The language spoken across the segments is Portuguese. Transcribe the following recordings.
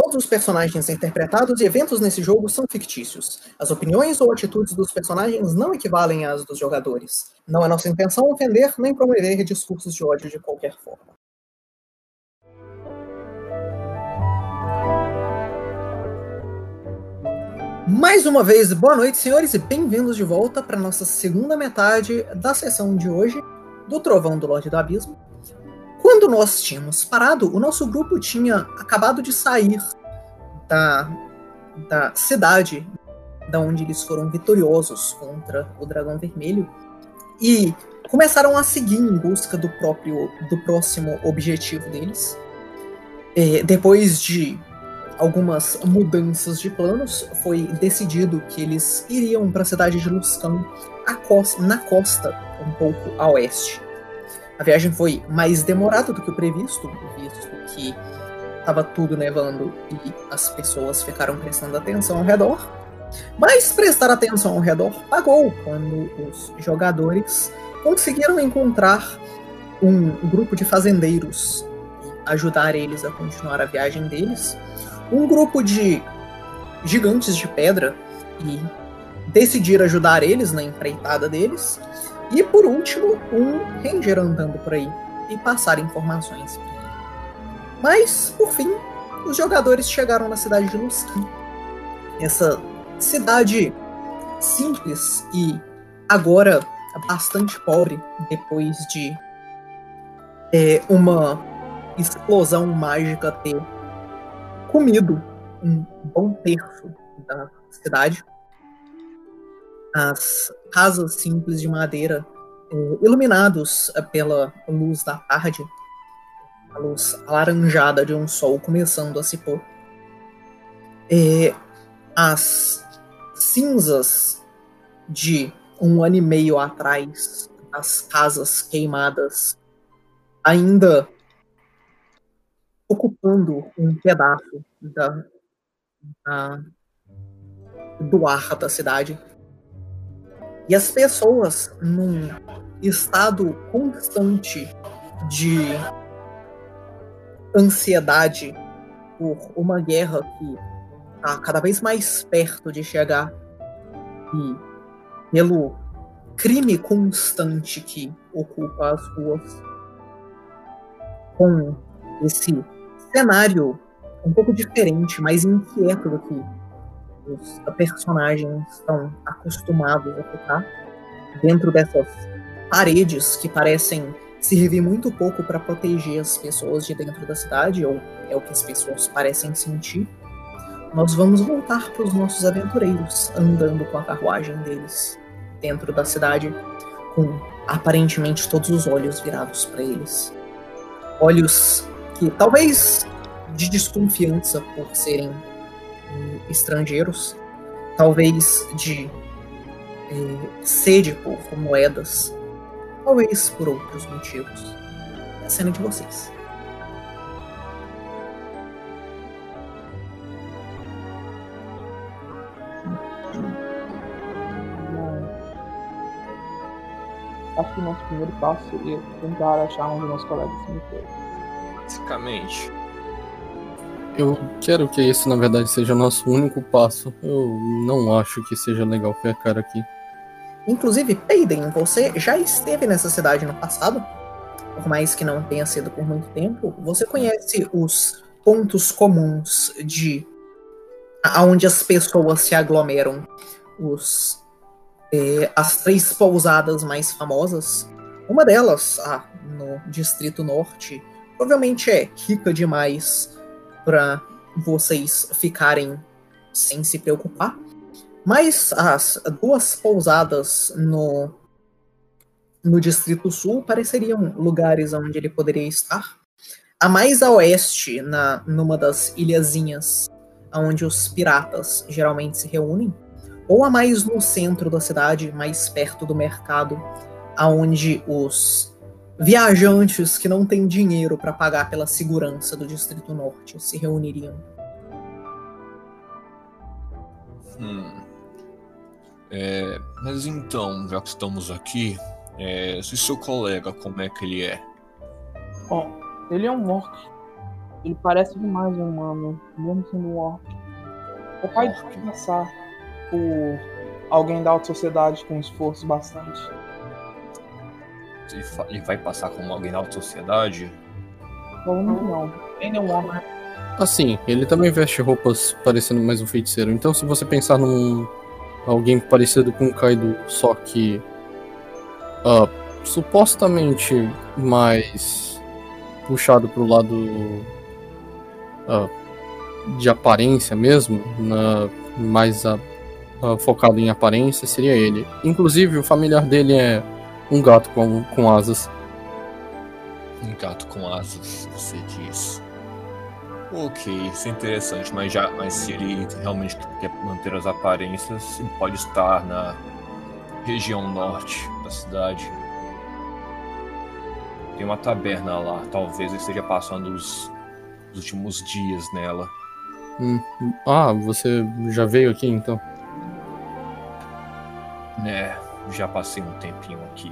Todos os personagens interpretados e eventos nesse jogo são fictícios. As opiniões ou atitudes dos personagens não equivalem às dos jogadores. Não é nossa intenção ofender nem promover discursos de ódio de qualquer forma. Mais uma vez, boa noite, senhores, e bem-vindos de volta para nossa segunda metade da sessão de hoje do Trovão do Lorde do Abismo. Quando nós tínhamos parado, o nosso grupo tinha acabado de sair da, da cidade da onde eles foram vitoriosos contra o Dragão Vermelho e começaram a seguir em busca do próprio do próximo objetivo deles. É, depois de algumas mudanças de planos, foi decidido que eles iriam para a cidade de Luscan, na costa, um pouco a oeste. A viagem foi mais demorada do que o previsto, visto que estava tudo nevando e as pessoas ficaram prestando atenção ao redor. Mas prestar atenção ao redor pagou quando os jogadores conseguiram encontrar um grupo de fazendeiros e ajudar eles a continuar a viagem deles um grupo de gigantes de pedra e decidir ajudar eles na empreitada deles. E por último, um ranger andando por aí e passar informações. Mas, por fim, os jogadores chegaram na cidade de Luskin. Essa cidade simples e agora bastante pobre depois de é, uma explosão mágica ter comido um bom terço da cidade. As casas simples de madeira, eh, iluminados eh, pela luz da tarde, a luz alaranjada de um sol começando a se pôr. Eh, as cinzas de um ano e meio atrás, as casas queimadas, ainda ocupando um pedaço da, da, do ar da cidade. E as pessoas, num estado constante de ansiedade por uma guerra que está cada vez mais perto de chegar e pelo crime constante que ocupa as ruas. Com esse cenário um pouco diferente, mais inquieto do que os personagens estão acostumados a ficar dentro dessas paredes que parecem servir muito pouco para proteger as pessoas de dentro da cidade, ou é o que as pessoas parecem sentir. Nós vamos voltar para os nossos aventureiros andando com a carruagem deles dentro da cidade, com aparentemente todos os olhos virados para eles. Olhos que talvez de desconfiança por serem estrangeiros, talvez de eh, sede por moedas, talvez por outros motivos. É a cena de vocês. Acho que o nosso primeiro passo seria tentar achar onde nossos colegas meteram basicamente. Eu quero que esse, na verdade, seja o nosso único passo. Eu não acho que seja legal ficar aqui. Inclusive, Peiden, você já esteve nessa cidade no passado? Por mais que não tenha sido por muito tempo, você conhece os pontos comuns de aonde as pessoas se aglomeram, os eh, as três pousadas mais famosas. Uma delas, ah, no Distrito Norte, provavelmente é rica demais para vocês ficarem sem se preocupar. Mas as duas pousadas no, no Distrito Sul pareceriam lugares onde ele poderia estar. A mais a oeste, na, numa das ilhazinhas onde os piratas geralmente se reúnem, ou a mais no centro da cidade, mais perto do mercado, aonde os viajantes que não têm dinheiro para pagar pela segurança do Distrito Norte se reuniriam. Hum. É, mas então, já que estamos aqui, é, se seu colega, como é que ele é? Bom, ele é um orc Ele parece demais um humano, mesmo sendo um orc. O pai pode passar por alguém da alta sociedade com esforço bastante. Ele, vai passar como alguém da alta sociedade? Provavelmente não. Ele é um orc. Assim, ele também veste roupas parecendo mais um feiticeiro. Então, se você pensar num alguém parecido com o Kaido, só que ah, supostamente mais puxado pro lado ah, de aparência mesmo, na, mais a- ah, focado em aparência, seria ele. Inclusive, o familiar dele é um gato com, com asas. Um gato com asas, você diz. Ok, isso é interessante, mas já, mas se ele realmente quer manter as aparências, ele pode estar na região norte da cidade. Tem uma taberna lá, talvez ele esteja passando os, os últimos dias nela. Hum, Ah, você já veio aqui então? Né, já passei um tempinho aqui.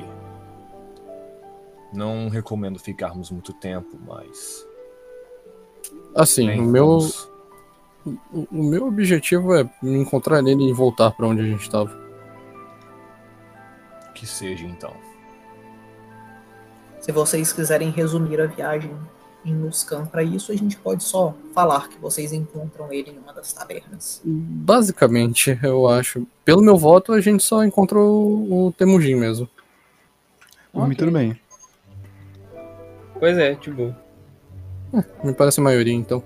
Não recomendo ficarmos muito tempo, mas. Assim, bem, o meu, vamos- o meu objetivo é encontrar ele e voltar pra onde a gente tava. Que seja então. Se vocês quiserem resumir a viagem em Nuskan para isso, a gente pode só falar que vocês encontram ele em uma das tabernas. Basicamente, eu acho. Pelo meu voto, a gente só encontrou o Temujin mesmo. Por mim, tudo bem. Pois é, tipo. Me parece a maioria, então.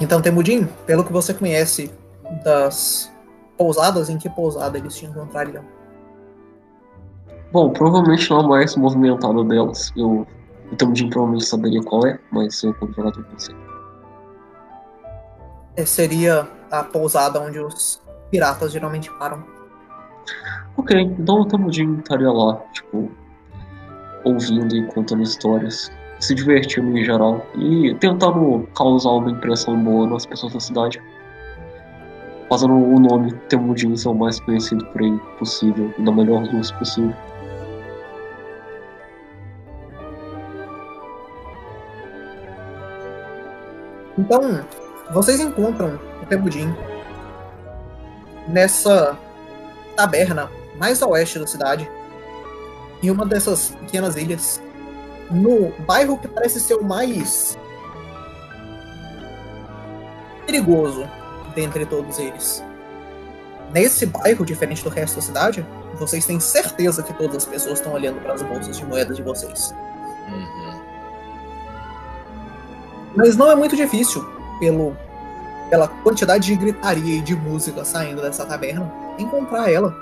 Então, Temudin, pelo que você conhece das pousadas, em que pousada eles te encontrariam? Bom, provavelmente não a mais movimentada delas. Eu, o Temujin provavelmente saberia qual é, mas eu como jogador não sei. É, seria a pousada onde os piratas geralmente param. Ok, então o Temujin estaria lá, tipo, ouvindo e contando histórias, se divertindo em geral e tentando causar uma impressão boa nas pessoas da cidade. Fazendo o nome Temujin ser o mais conhecido por aí possível, da melhor luz possível. Então, vocês encontram o Temudin nessa taberna mais a oeste da cidade, em uma dessas pequenas ilhas, no bairro que parece ser o mais perigoso dentre todos eles. Nesse bairro, diferente do resto da cidade, vocês têm certeza que todas as pessoas estão olhando para as bolsas de moedas de vocês. Uhum. Mas não é muito difícil, pelo, pela quantidade de gritaria e de música saindo dessa taberna, encontrar ela.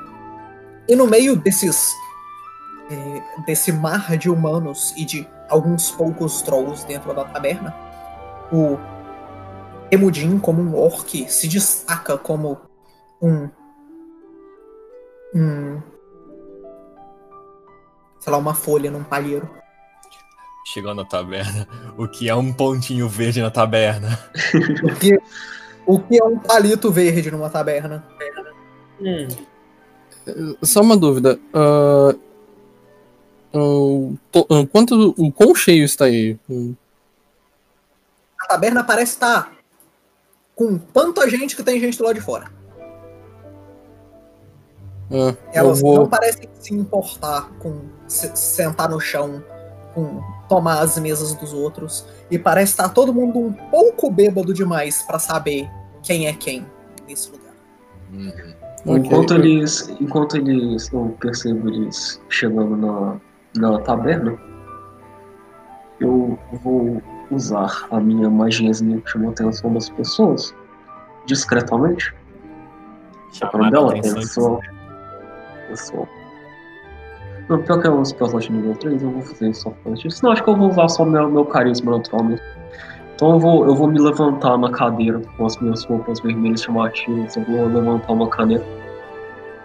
E no meio desses. é, desse mar de humanos e de alguns poucos trolls dentro da taberna, o Emudin, como um orc, se destaca como um. um. sei lá, uma folha num palheiro. Chegando na taberna. O que é um pontinho verde na taberna? O que, o que é um palito verde numa taberna? Hum, Só uma dúvida. ah, o to- ah, quanto, o quão cheio está aí? Hum, A taberna parece estar com tanta gente que tem gente do lado de fora. ah, Elas vou, não parecem se importar com se- sentar no chão, com tomar as mesas dos outros. E parece estar todo mundo um pouco bêbado demais pra saber quem é quem nesse lugar. Uhum. Enquanto eu- eles. Enquanto eles. Eu percebo eles chegando na, na taberna, eu vou usar a minha magiazinha que chama a atenção das pessoas discretamente. Qual é o nome dela? Não, pior que é um spellslot nível 3, eu vou fazer só por isso. Não, acho que eu vou usar só meu, meu carisma natural mesmo. Então eu vou, eu vou me levantar na cadeira com as minhas roupas vermelhas chamativas, eu vou levantar uma caneta.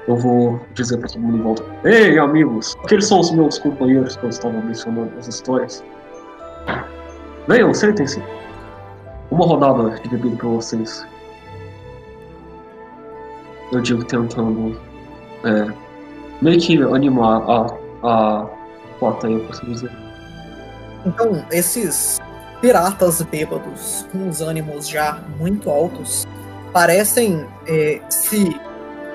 Eu vou dizer pra todo mundo em volta: Ei, amigos, aqueles são os meus companheiros que eu estava mencionando nas histórias. Venham, sentem-se. Uma rodada de bebida pra vocês. Eu digo tentando é, meio que animar a, a plateia, por assim dizer. Então, esses piratas bêbados, com os ânimos já muito altos, parecem é, se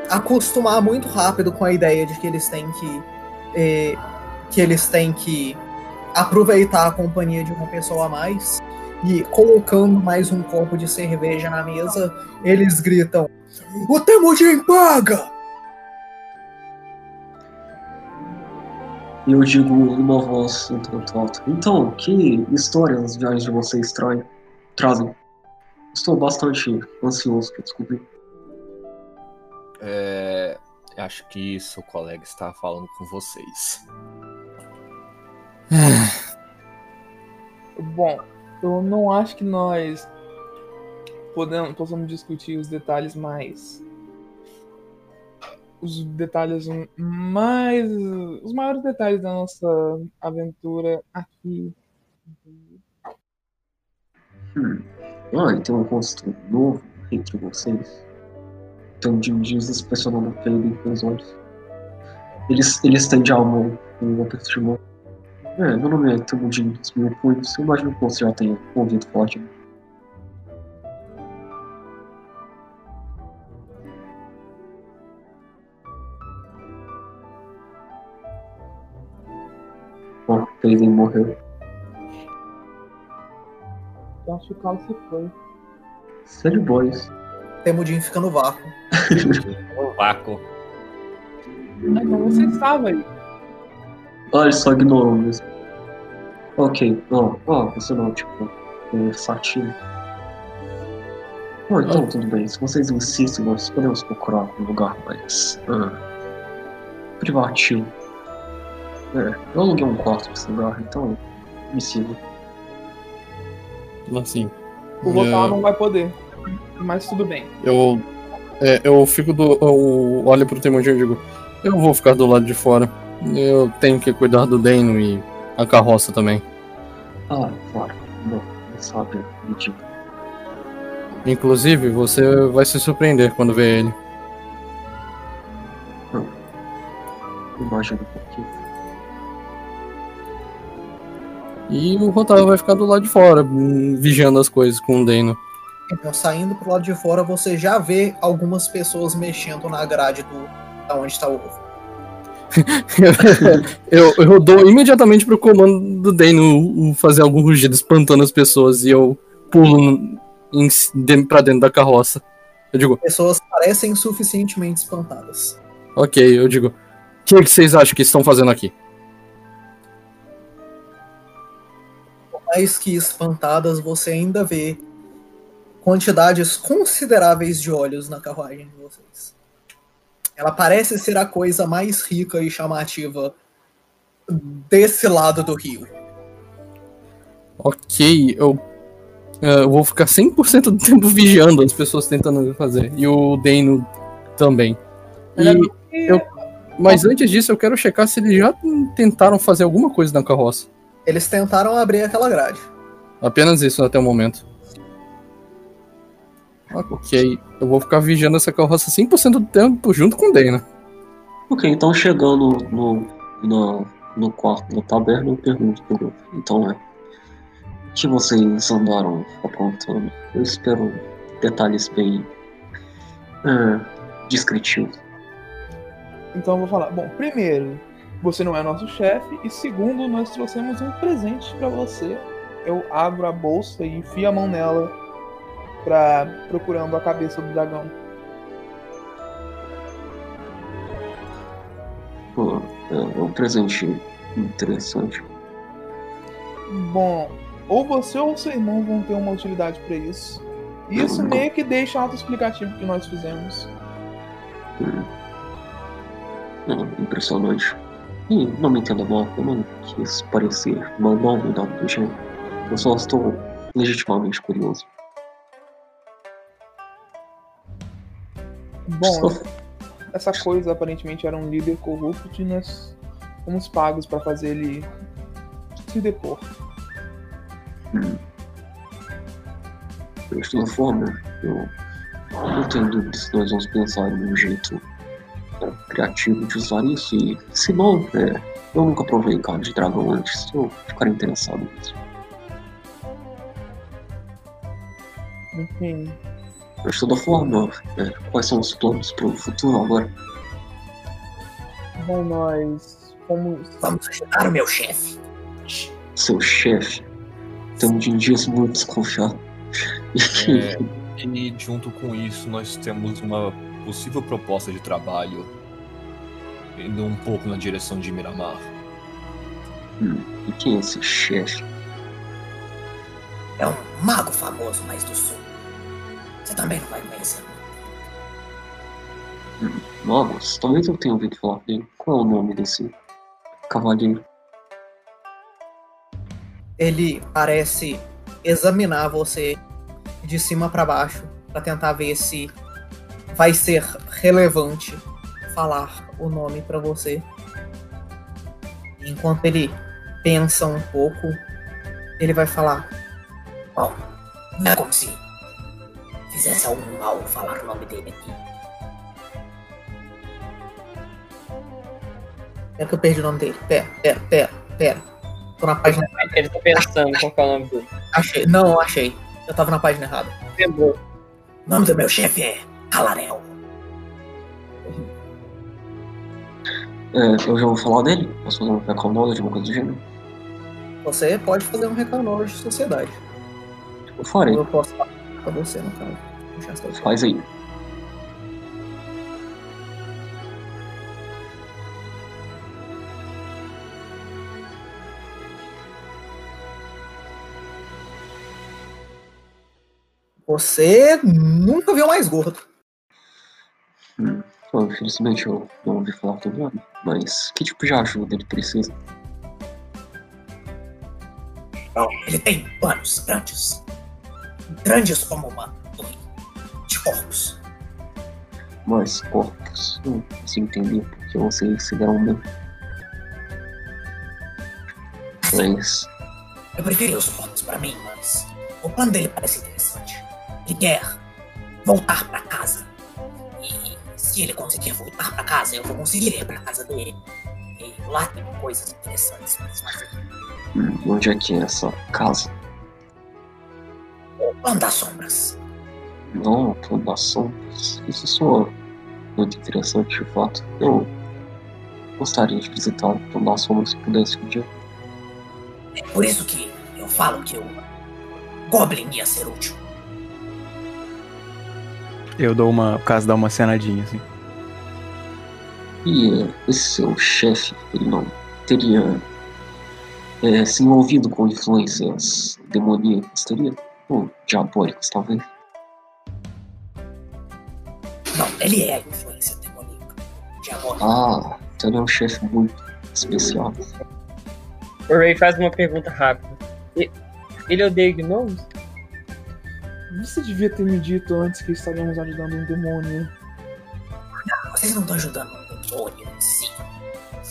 acostumar muito rápido com a ideia de que eles têm que é, que eles têm que aproveitar a companhia de uma pessoa a mais e colocando mais um copo de cerveja na mesa, eles gritam: "O Temujin paga!" E eu digo numa voz um tanto alta. Então, que histórias as viagens de vocês traem, trazem? Estou bastante ansioso para descobrir. É, acho que isso o colega está falando com vocês. Bom, eu não acho que nós podemos, possamos discutir os detalhes mais. Os detalhes mais. Os maiores detalhes da nossa aventura aqui. Hum. Ah, tem um rosto novo entre vocês. Tem um Jim diz inspecionando o Caleb pelos olhos. Eles, eles a mão com um aperto de mão. É, meu nome é Mil Punhos. Eu imagino que você já tenha ouvido forte. né? Morreu. Eu acho que o Carlos se foi. Sad Boys. Temudin fica no vácuo. O vácuo. Ah, então você estava aí. Ah, ele só ignorou mesmo. Ok, ó, ó, você não, tipo, versátil. Bom, então tudo bem. Se vocês insistem, nós podemos procurar um lugar mais ah, privativo. É, eu aluguei um quarto pra esse lugar, então me siga. Assim. O Rotal é, não vai poder. Mas tudo bem. Eu. é, eu fico do. Eu olho pro Temujin e digo: Eu vou ficar do lado de fora. Eu tenho que cuidar do Deno e a carroça também. Ah, claro. Não, não sabe, me diga. Inclusive, você vai se surpreender quando ver ele. Imagina um pouquinho. E o Rotaro vai ficar do lado de fora, vigiando as coisas com o Deno. Então, saindo pro lado de fora, você já vê algumas pessoas mexendo na grade do da onde está o ovo. eu, eu dou imediatamente pro comando do Dano fazer algum rugido espantando as pessoas e eu pulo em, de, pra dentro da carroça. Eu digo, Pessoas parecem suficientemente espantadas. ok, eu digo, o que, que vocês acham que estão fazendo aqui? Mais que espantadas, você ainda vê quantidades consideráveis de olhos na carruagem de vocês. Ela parece ser a coisa mais rica e chamativa desse lado do rio. Ok, eu, é, eu vou ficar 100% do tempo vigiando as pessoas tentando fazer. E o Dano também. E eu, mas antes disso, eu quero checar se eles já tentaram fazer alguma coisa na carroça. Eles tentaram abrir aquela grade. Apenas isso até o momento. Ok, eu vou ficar vigiando essa carroça 100% do tempo junto com o Dana. Ok, então chegando no, no, no quarto da taberna, eu pergunto pro grupo. Então é. O que vocês andaram aprontando? Eu espero detalhes bem. É, descritivos. Então eu vou falar. Bom, primeiro, você não é nosso chefe. E segundo, nós trouxemos um presente pra você. Eu abro a bolsa e enfio a mão nela pra procurando a cabeça do dragão. Pô, é, é um presente interessante. Bom, ou você ou seu irmão vão ter uma utilidade pra isso. Isso meio que deixa auto-explicativo que nós fizemos. Hum. É, impressionante. E não me entenda mal, eu não quis parecer mandão nem nada do gênero. Eu só estou legitimamente curioso. Bom, Só- essa coisa aparentemente era um líder corrupto e nós fomos pagos pra fazer ele se depor. De toda forma, eu não tenho dúvida se nós vamos pensar em um jeito é, criativo de usar isso. E se não, é, Eu nunca provei carne de dragão antes. Eu ficar interessado nisso. Enfim. Mas de toda forma, é, quais são os planos pro futuro agora? Bom, nós fomos. Vamos ajudar o meu chefe. Seu chefe tem um dias muito desconfiado. É, e junto com isso, nós temos uma possível proposta de trabalho indo um pouco na direção de Miramar. Hum, e quem é esse chefe? É um mago famoso mais do sul. Você também não vai conhecer. Magos? Talvez eu tenha ouvido falar dele. Qual é o nome desse cavaleiro? Ele parece examinar você de cima para baixo para tentar ver se vai ser relevante falar o nome para você. Enquanto ele pensa um pouco, ele vai falar: Bom, não é como se fizesse algum mal falar o nome dele aqui. Pera que eu perdi o nome dele. Pera, pera, pera, pera. Tô na página. Ele tá pensando qual que é o nome dele. Achei. Não, achei. Eu tava na página errada. Lembrou. O nome do meu chefe é Calarel. É, eu já vou falar dele? Posso fazer um recall knowledge, alguma coisa do gênero? Você pode fazer um recall de sociedade. Eu farei. Eu posso falar pra você, no caso. Faz aí. Você nunca viu mais gordo. Hum. Bom, infelizmente eu não ouvi falar do nome, mas que tipo de ajuda ele precisa? Bom, ele tem planos grandes. Grandes como uma de corpos. Mais corpos. Hum, assim entender porque vocês se deram bem. Mas Eu preferi os corpos pra mim, mas o plano dele parece interessante. Ele quer voltar pra casa. Se ele conseguir voltar pra casa, eu vou conseguir ir pra casa dele. E lá tem coisas interessantes pra se fazer. hum, onde é que é essa casa? O plano das sombras. Não, fundações. Isso soa muito interessante de fato. Eu gostaria de visitar o fundação se pudesse um dia. É por isso que eu falo que o Goblin ia ser útil. Eu dou uma. O caso dá uma cenadinha, assim. E eh, esse seu chefe, ele não teria eh, se envolvido com influências demoníacas, teria? Ou diabólicas, talvez? Não, ele é a influência demoníaca. Diabólica. Ah, então ele é um chefe muito especial. O Ray faz uma pergunta rápida. Ele odeia gnomos? Você devia ter me dito antes que estaríamos ajudando um demônio. Vocês não estão ajudando o demônio em si.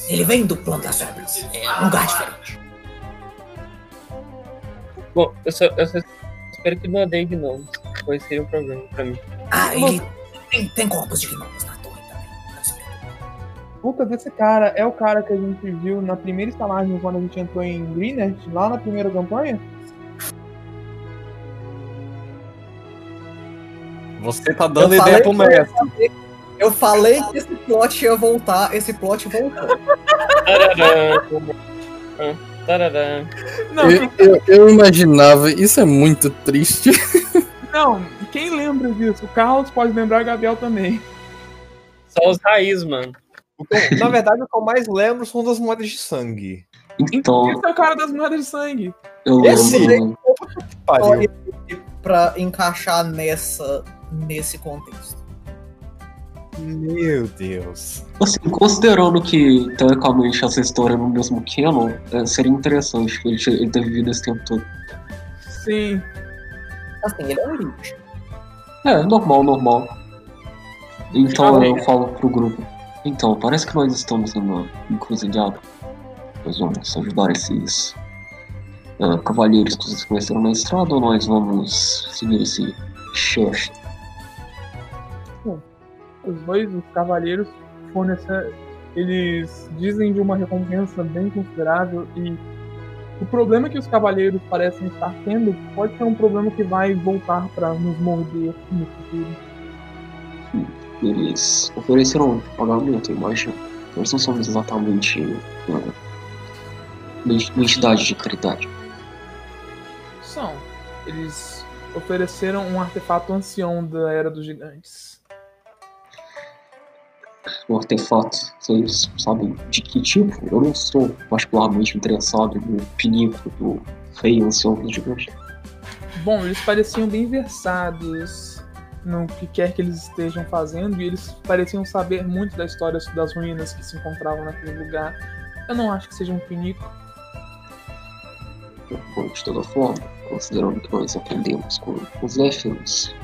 Ele vem do plano das sombras. É um lugar diferente. Bom, eu só, eu só espero que não odeie gnomos. Pois seria um problema pra mim. Ah, ele tem, tem corpos de gnomos na torre também. Não. Puta desse cara é o cara que a gente viu na primeira estalagem quando a gente entrou em Greenert, lá na primeira campanha? Você tá dando Eu ideia pro que eu- mestre. Eu falei que esse plot ia voltar, esse plot voltou. Não, Eu, eu- eu imaginava, isso é muito triste. não, quem lembra disso? O Carlos pode lembrar, Gabriel também. Só os raiz, mano. Na verdade, o que eu mais lembro são das moedas de sangue. Então, Esse é o cara das moedas de sangue. eu Esse- lembro. Pariu. Pra encaixar nessa, nesse contexto. Meu Deus. Assim, considerando que, teoricamente, essa história é no mesmo canon, eh, seria interessante ele, ter- ele ter vivido esse tempo todo. Sim. Assim, ele é um limite. É, normal, normal. Então Amém. eu falo pro grupo. Então, parece que nós estamos numa encruzilhada. Nós vamos ajudar esses ah, cavalheiros que vocês conheceram na estrada ou nós vamos seguir esse chefe? Os dois, os cavaleiros, fornecer, eles dizem de uma recompensa bem considerável e o problema que os cavaleiros parecem estar tendo pode ser um problema que vai voltar para nos morder no futuro. Eles ofereceram um pagamento, eu imagino. Nós não somos exatamente uma, uma entidade de caridade. São. Eles ofereceram um artefato ancião da Era dos Gigantes. O artefato, vocês sabem de que tipo? Eu não sou particularmente interessado no pinico do rei ancião dos gigantes. Bom, eles pareciam bem versados no que quer que eles estejam fazendo e eles pareciam saber muito da história das ruínas que se encontravam naquele lugar. Eu não acho que seja um pinico. Bom, de toda forma, considerando que nós aprendemos com os Zéphiros,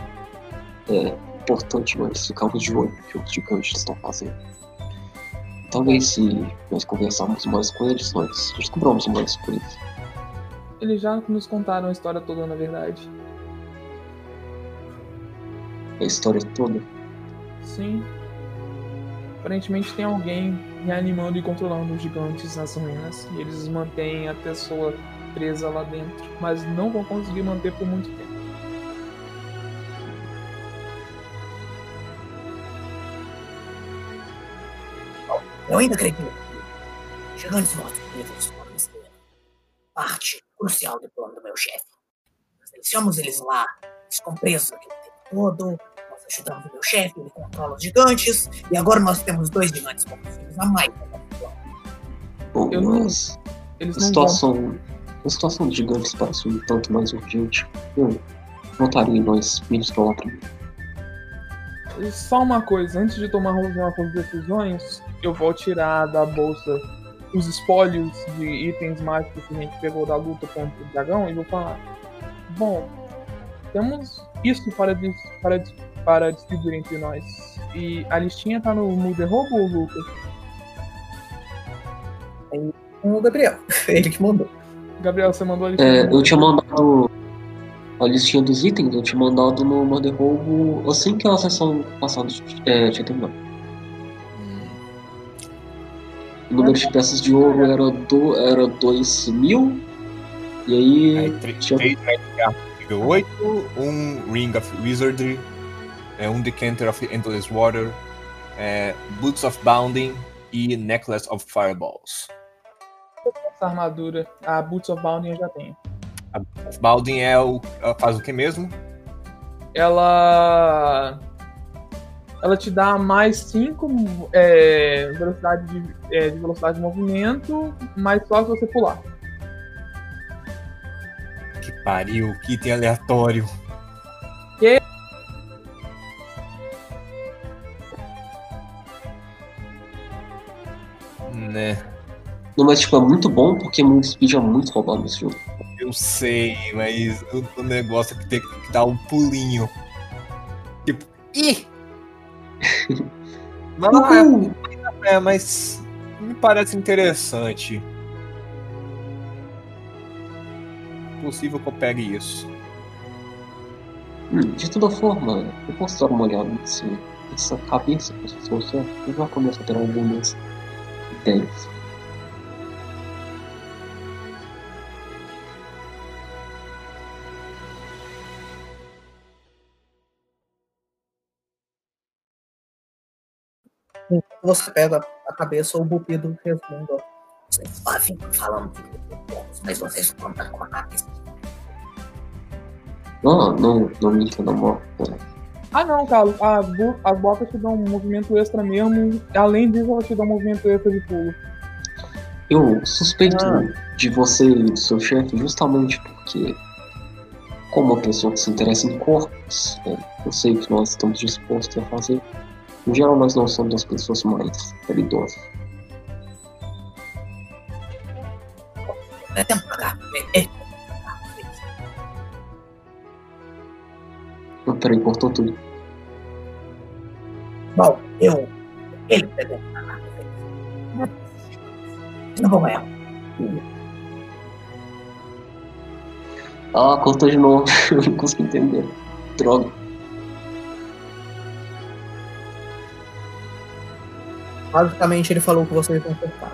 é importante nós ficarmos de olho no que os gigantes estão fazendo. Talvez se nós conversarmos mais com eles, nós descobramos mais isso. Eles já nos contaram a história toda, na verdade. A história toda. Sim. Aparentemente tem alguém reanimando e controlando os gigantes nas ruínas. E eles mantêm a pessoa presa lá dentro. Mas não vão conseguir manter por muito tempo. Eu ainda acredito. Gigantes mortos vivos podem ser parte crucial do plano do meu chefe. Nós deixamos eles lá, eles ficam presos aqui o tempo todo. Nós ajudamos o meu chefe, ele controla os gigantes. E agora nós temos dois gigantes mortos vivos a mais. Bom, Eu não- mas Eles a não vão. situação, a situação dos gigantes parece um tanto mais urgente. Eu votaria em nós pra lá primeiro. Só uma coisa, antes de tomar algumas decisões, eu vou tirar da bolsa os espólios de itens mágicos que a gente pegou da luta contra o dragão e vou falar: Bom, temos isso para, dis- para, dis- para distribuir entre nós. E a listinha tá no Mulder Robo, Lucas? Com o Gabriel. Ele que mandou. Gabriel, você mandou a listinha? É, eu tinha mandado a listinha dos itens, eu tinha mandado no Mother Roubo assim que a sessão passada é, tinha terminado. O número de peças de ouro era, do, era 2 mil. E aí. aí, três tinha- três Nightcap nível 8, um Ring of Wizardry, é, um Decanter of Endless Water, é, Boots of Bounding e Necklace of Fireballs. Essa armadura, a Boots of Bounding eu já tenho. Of Bounding é o, faz o que mesmo? ela ela te dá mais 5 velocidade de, é, de velocidade de movimento, mas só se você pular. Que pariu, que item aleatório. Que? Né, Não, mas tipo, é muito bom porque Move Speed é muito roubado nesse jogo. eu sei, mas o, o negócio é que tem que dar um pulinho. Tipo, ih! Lá, Uhul! é, mas me parece interessante. Possível que eu pegue isso. Hum, de toda forma, eu posso dar uma olhada nesse, nessa cabeça que trouxe. Eu já começo a ter algumas ideias. Você pega a cabeça, o Bupido responde. ó, Vocês só ficam falando mas vocês contam com a cabeça. Ah, não, não me entenda mal. É, Ah não, Carlos, as, bo- as botas te dão um movimento extra mesmo, além disso elas te dão um movimento extra de pulo. Eu suspeito Ah. de você e do seu chefe justamente porque, como uma pessoa que se interessa em corpos, é, eu sei o que nós estamos dispostos a fazer. Em geral, nós não somos as pessoas mais caridosas. Não peraí, cortou tudo. Bom, eu. Ele pegou. Não vou ganhar. Ah, cortou de novo. Eu não consegui entender. Droga. Basicamente, ele falou que vocês vão cortar.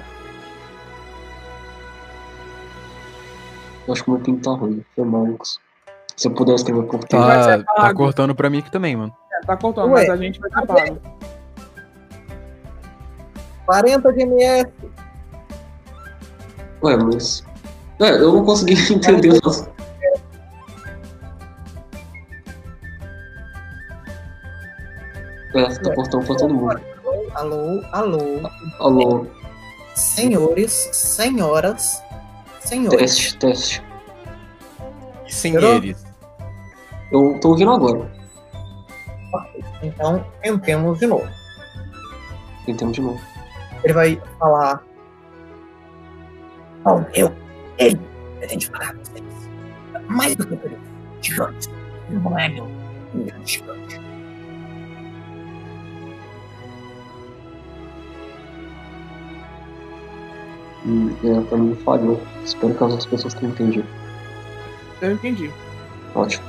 Eu acho que o meu pinto tá ruim. Foi mal, Lucas. Se eu puder escrever por Tá, tá cortando pra mim aqui também, mano. É, tá cortando, Ué, mas a gente vai ser pago. 40 de MS. Ué, mas. É, eu não consegui entender o nosso. É, tá cortando pra todo mundo. Alô, alô. Alô, Senhores, senhoras, senhores. teste, teste. E eles. Eu tô ouvindo agora. Então, tentemos de novo. Entendo de novo. Ele vai falar. Bom, eu, ele, pretende pagar vocês. Mais do que por isso. Gigante. Não é meu. meu gigante. Hum, é, pra mim falhou. Espero que as outras pessoas tenham entendido. Eu entendi. Ótimo.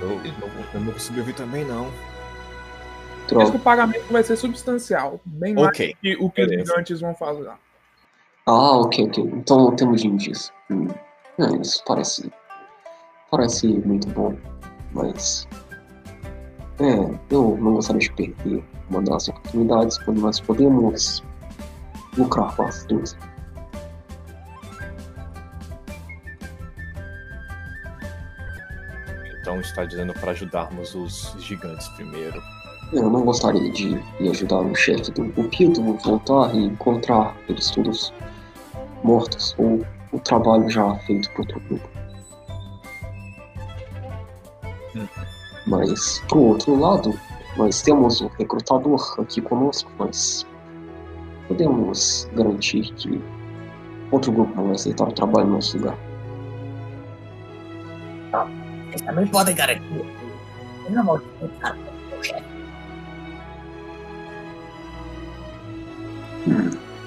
Eu, não consegui ouvir também, não. Acho que Droga. o pagamento vai ser substancial. Bem mais Ok. que o que os beleza. gigantes vão fazer. Ah, ok, ok. Então temos indícios. Hum. É, isso parece. Parece muito bom. Mas. É, eu não gostaria de perder uma das oportunidades quando nós podemos duas. Então está dizendo para ajudarmos os gigantes primeiro. Eu não gostaria de ajudar o chefe do Cupido voltar e encontrar eles todos mortos ou o trabalho já feito por outro grupo. Hum. Mas, pro outro lado, nós temos o recrutador aqui conosco, mas podemos garantir que outro grupo não vai aceitar o trabalho no nosso lugar. Vocês também podem garantir. Eu não disputar com o chefe.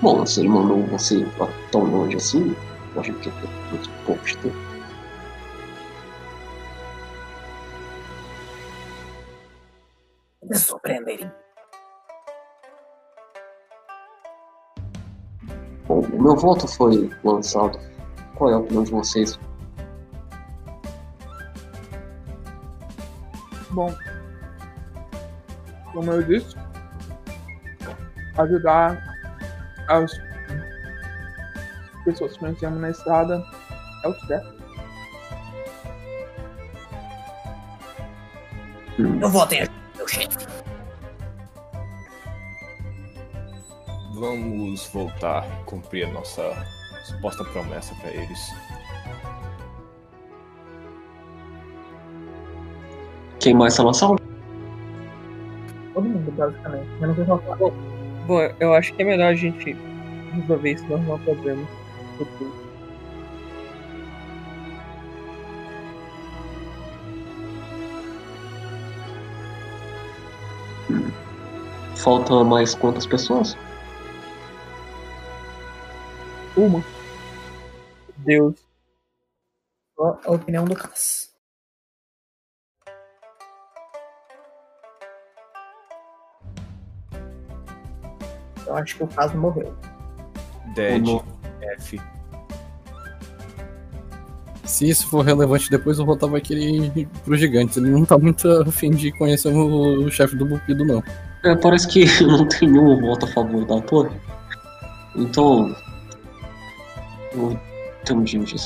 Bom, se ele mandou você pra tão longe assim, eu acho que é muito pouco de tempo. Me surpreenderem. Bom, o meu voto foi lançado. Qual é a opinião de vocês? Bom, como eu disse, ajudar as pessoas que conhecemos na estrada é o certo. Eu voto em meu chefe. Vamos voltar e cumprir a nossa suposta promessa para eles. Quem mais tá na sala? Todo mundo, basicamente. Menos o Rafael. Bom, bom, eu acho que é melhor a gente resolver isso, não arrumar problema. futuro. Falta mais quantas pessoas? Uma. Deus. Só a opinião do Cass. Eu acho que o caso morreu. Dead, F. Se isso for relevante depois, o Rota vai querer ir pro gigantes. Ele não tá muito afim de conhecer o, o chefe do Bupido, não. É, parece que não tem nenhum voto a favor da torre. Então.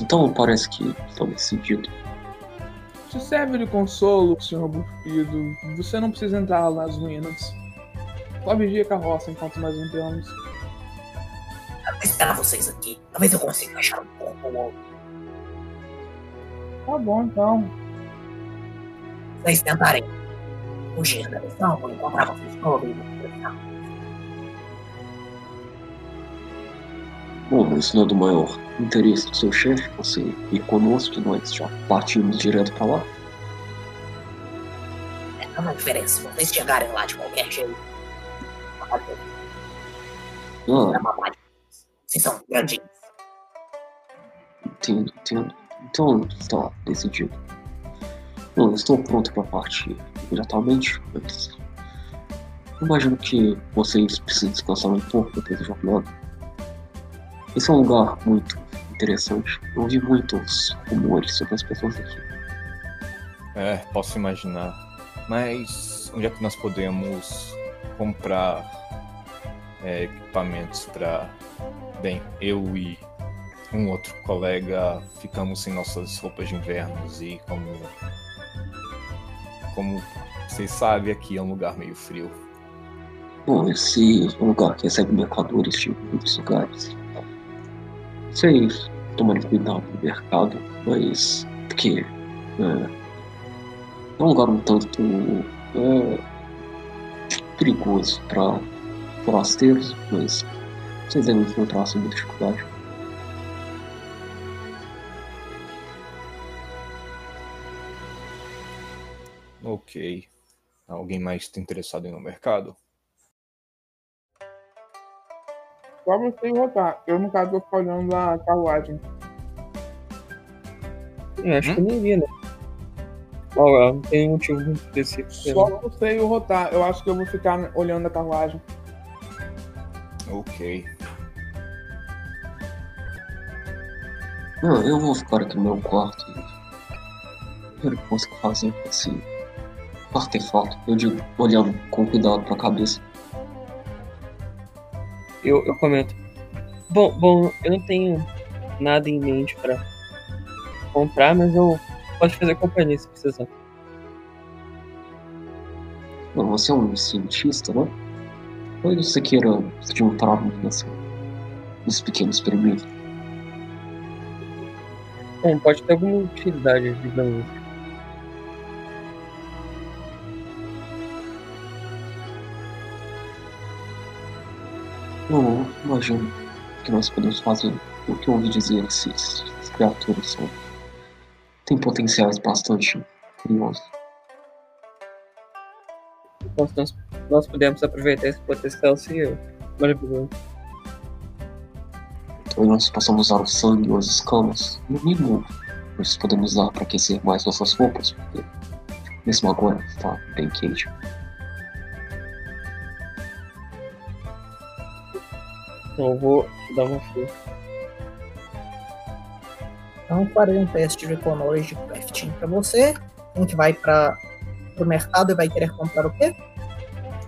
Então parece que está decidido. Se serve de consolo, senhor Bufido, você não precisa entrar lá nas ruínas. Só vigia a carroça enquanto nós entramos. Eu vou esperar vocês aqui. Talvez eu consiga achar um corpo ou outro. Tá bom, então. Vocês tentarem fugir da missão, eu vou encontrar vocês todos. Bom, mas isso não é do maior interesse do seu chefe, você ir conosco, nós já partimos direto pra lá. É uma diferença. Se vocês chegarem lá de qualquer jeito, Ah, é uma. Vocês são grandinhos. entendo, entendo. Então está decidido. Bom, eu estou pronto para partir imediatamente, mas Imagino que vocês precisam descansar um pouco depois da jornada. Esse é um lugar muito interessante. Eu ouvi muitos rumores sobre as pessoas aqui. É, posso imaginar. Mas onde é que nós podemos comprar é, equipamentos para. Bem, eu e um outro colega ficamos sem nossas roupas de inverno e como. Como vocês sabem, aqui é um lugar meio frio. Bom, esse é um lugar que recebe mercadores de muitos lugares. Vocês tomarem cuidado no mercado, mas. Porque. É, é um lugar um tanto. É, perigoso para forasteiros, mas vocês devem encontrar sem muita dificuldade. Ok. Alguém mais está interessado no mercado? Só você votar. Eu, no caso, vou ficar olhando a carruagem. Eu acho que nem vi, né? Ó, não tem motivo muito específico. Só você e o Rotar. Eu acho que eu vou ficar olhando a carruagem. Ok. Não, eu vou ficar aqui no meu quarto e ver o que eu consigo fazer com esse artefato. Eu digo, olhando com cuidado pra cabeça. Eu, eu comento. Bom, bom, eu não tenho nada em mente pra comprar, mas eu posso fazer companhia se precisar. Não, você é um cientista, né? Talvez você queira se juntar a mim nessa, nesse pequeno experimento. Bom, pode ter alguma utilidade, digamos. Eu imagino que nós podemos fazer. O que ouvi dizer, esses, essas criaturas são, têm potenciais bastante curiosos. Nós, nós, nós podemos aproveitar esse potencial se eu. Maravilhoso. Então nós possamos usar o sangue ou as escamas. No mínimo, nós podemos usar para aquecer mais nossas roupas, porque mesmo agora está bem quente. Eu vou dar uma força. Então farei um teste de Econology de Crafting pra você. Quem que vai para o mercado e vai querer comprar o quê?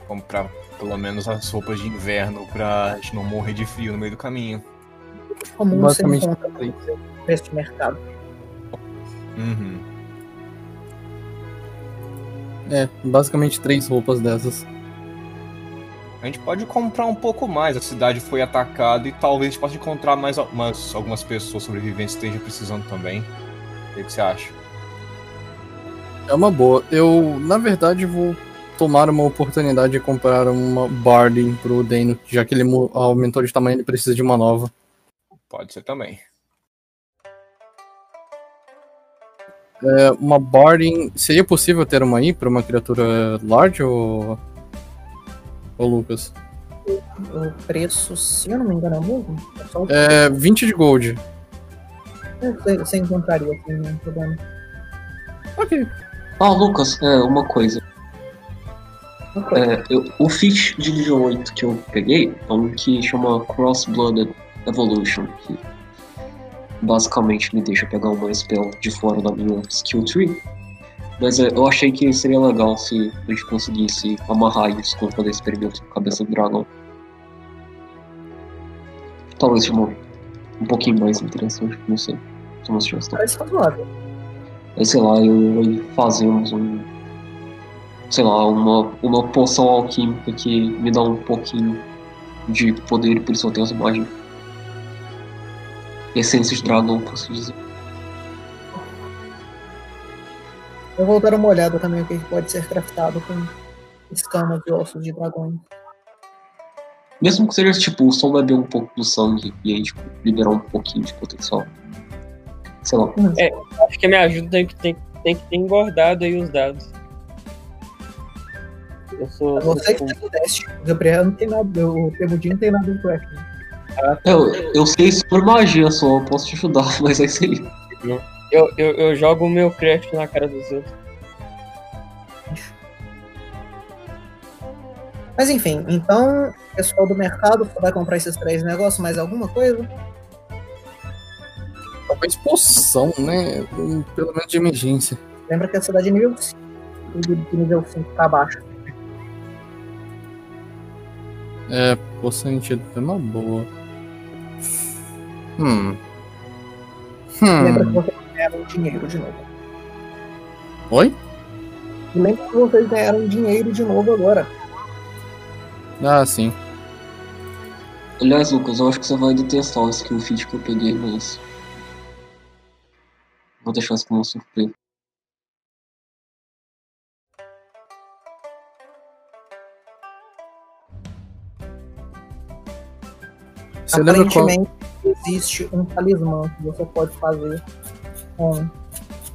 Comprar pelo menos as roupas de inverno pra gente não morrer de frio no meio do caminho. Comum você Basicamente, encontra no preço de mercado. Uhum. É, basicamente três roupas dessas. A gente pode comprar um pouco mais. A cidade foi atacada e talvez a gente possa encontrar mais algumas, algumas pessoas sobreviventes que estejam precisando também. O que, você acha? É uma boa. Eu, na verdade, vou tomar uma oportunidade de comprar uma Barding pro Dano, já que ele aumentou de tamanho, ele precisa de uma nova. Pode ser também. É, uma Barding. Seria possível ter uma aí pra uma criatura large ou. Ô Lucas? O preço, se eu não me engano, é o mesmo. É É 20 de gold. você, você encontraria assim, não tem problema. Ok. Ah, Lucas, é uma coisa. É, eu- o feat de nível 8 que eu peguei é um que chama Cross-Blooded Evolution, que basicamente me deixa pegar uma spell de fora da minha skill tree. Mas é, eu achei que seria legal se a gente conseguisse amarrar isso com fazer experimento com a cabeça do dragão. Talvez seja uma- um pouquinho mais interessante, não sei. Somos chances. Parece razoável. Aí, sei lá, eu e fazemos um. Sei lá, uma, uma poção alquímica que me dá um pouquinho de poder por isso eu tenho as imagens. Essência de dragão, por assim dizer. Eu vou dar uma olhada também o que pode ser craftado com escamas e ossos de dragões. Mesmo que seja tipo, só beber um pouco do sangue e aí, tipo, liberar um pouquinho de potencial. Sei lá. Acho que a minha ajuda tem que, tem, tem que ter engordado aí os dados. Eu sou. É você que fez o teste. O Gabriel não tem nada, o Temudinho não tem nada de crafting. É, Eu, eu sei sobre magia só, eu posso te ajudar, mas é isso aí. Eu, eu, eu jogo o meu craft na cara dos outros. Mas enfim, então, pessoal do mercado, vai comprar esses três negócios, mais alguma coisa? Talvez poção, né? Pelo menos de emergência. Lembra que a cidade é nível 5. De nível 5 pra baixo. É, poção antídoto é uma boa. Hum. Lembra que Hum. Ganharam dinheiro de novo. Oi? E lembra que vocês ganharam dinheiro de novo agora. Ah, sim. Aliás, Lucas, eu acho que você vai detestar o skill feed que eu peguei, mas. Vou deixar isso como uma surpresa. Você lembra qual. Aparentemente, existe um talismã que você pode fazer com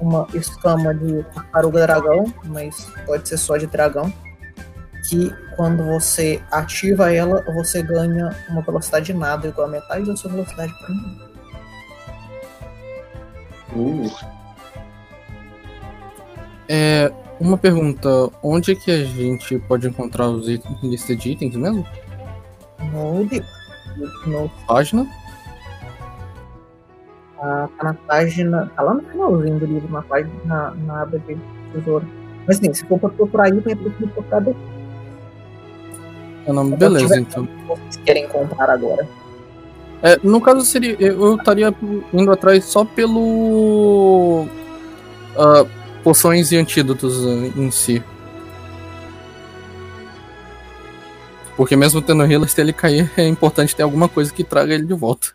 uma escama de tartaruga dragão, mas pode ser só de dragão. Que quando você ativa ela, você ganha uma velocidade nada igual a metade da sua velocidade por minuto. Uh, É, uma pergunta. Onde é que a gente pode encontrar os itens, lista de itens mesmo? No. No, Página? Tá, tá na página. Tá lá no finalzinho do livro, na página, na, na aba de tesouro. Mas sim, se for pra procurar aí, vai ter que procurar depois. Eu beleza, então. Vocês querem comprar agora. É, no caso seria. Eu estaria indo atrás só pelo. ah, poções e antídotos em si. Porque mesmo tendo healer, se ele cair, é importante ter alguma coisa que traga ele de volta.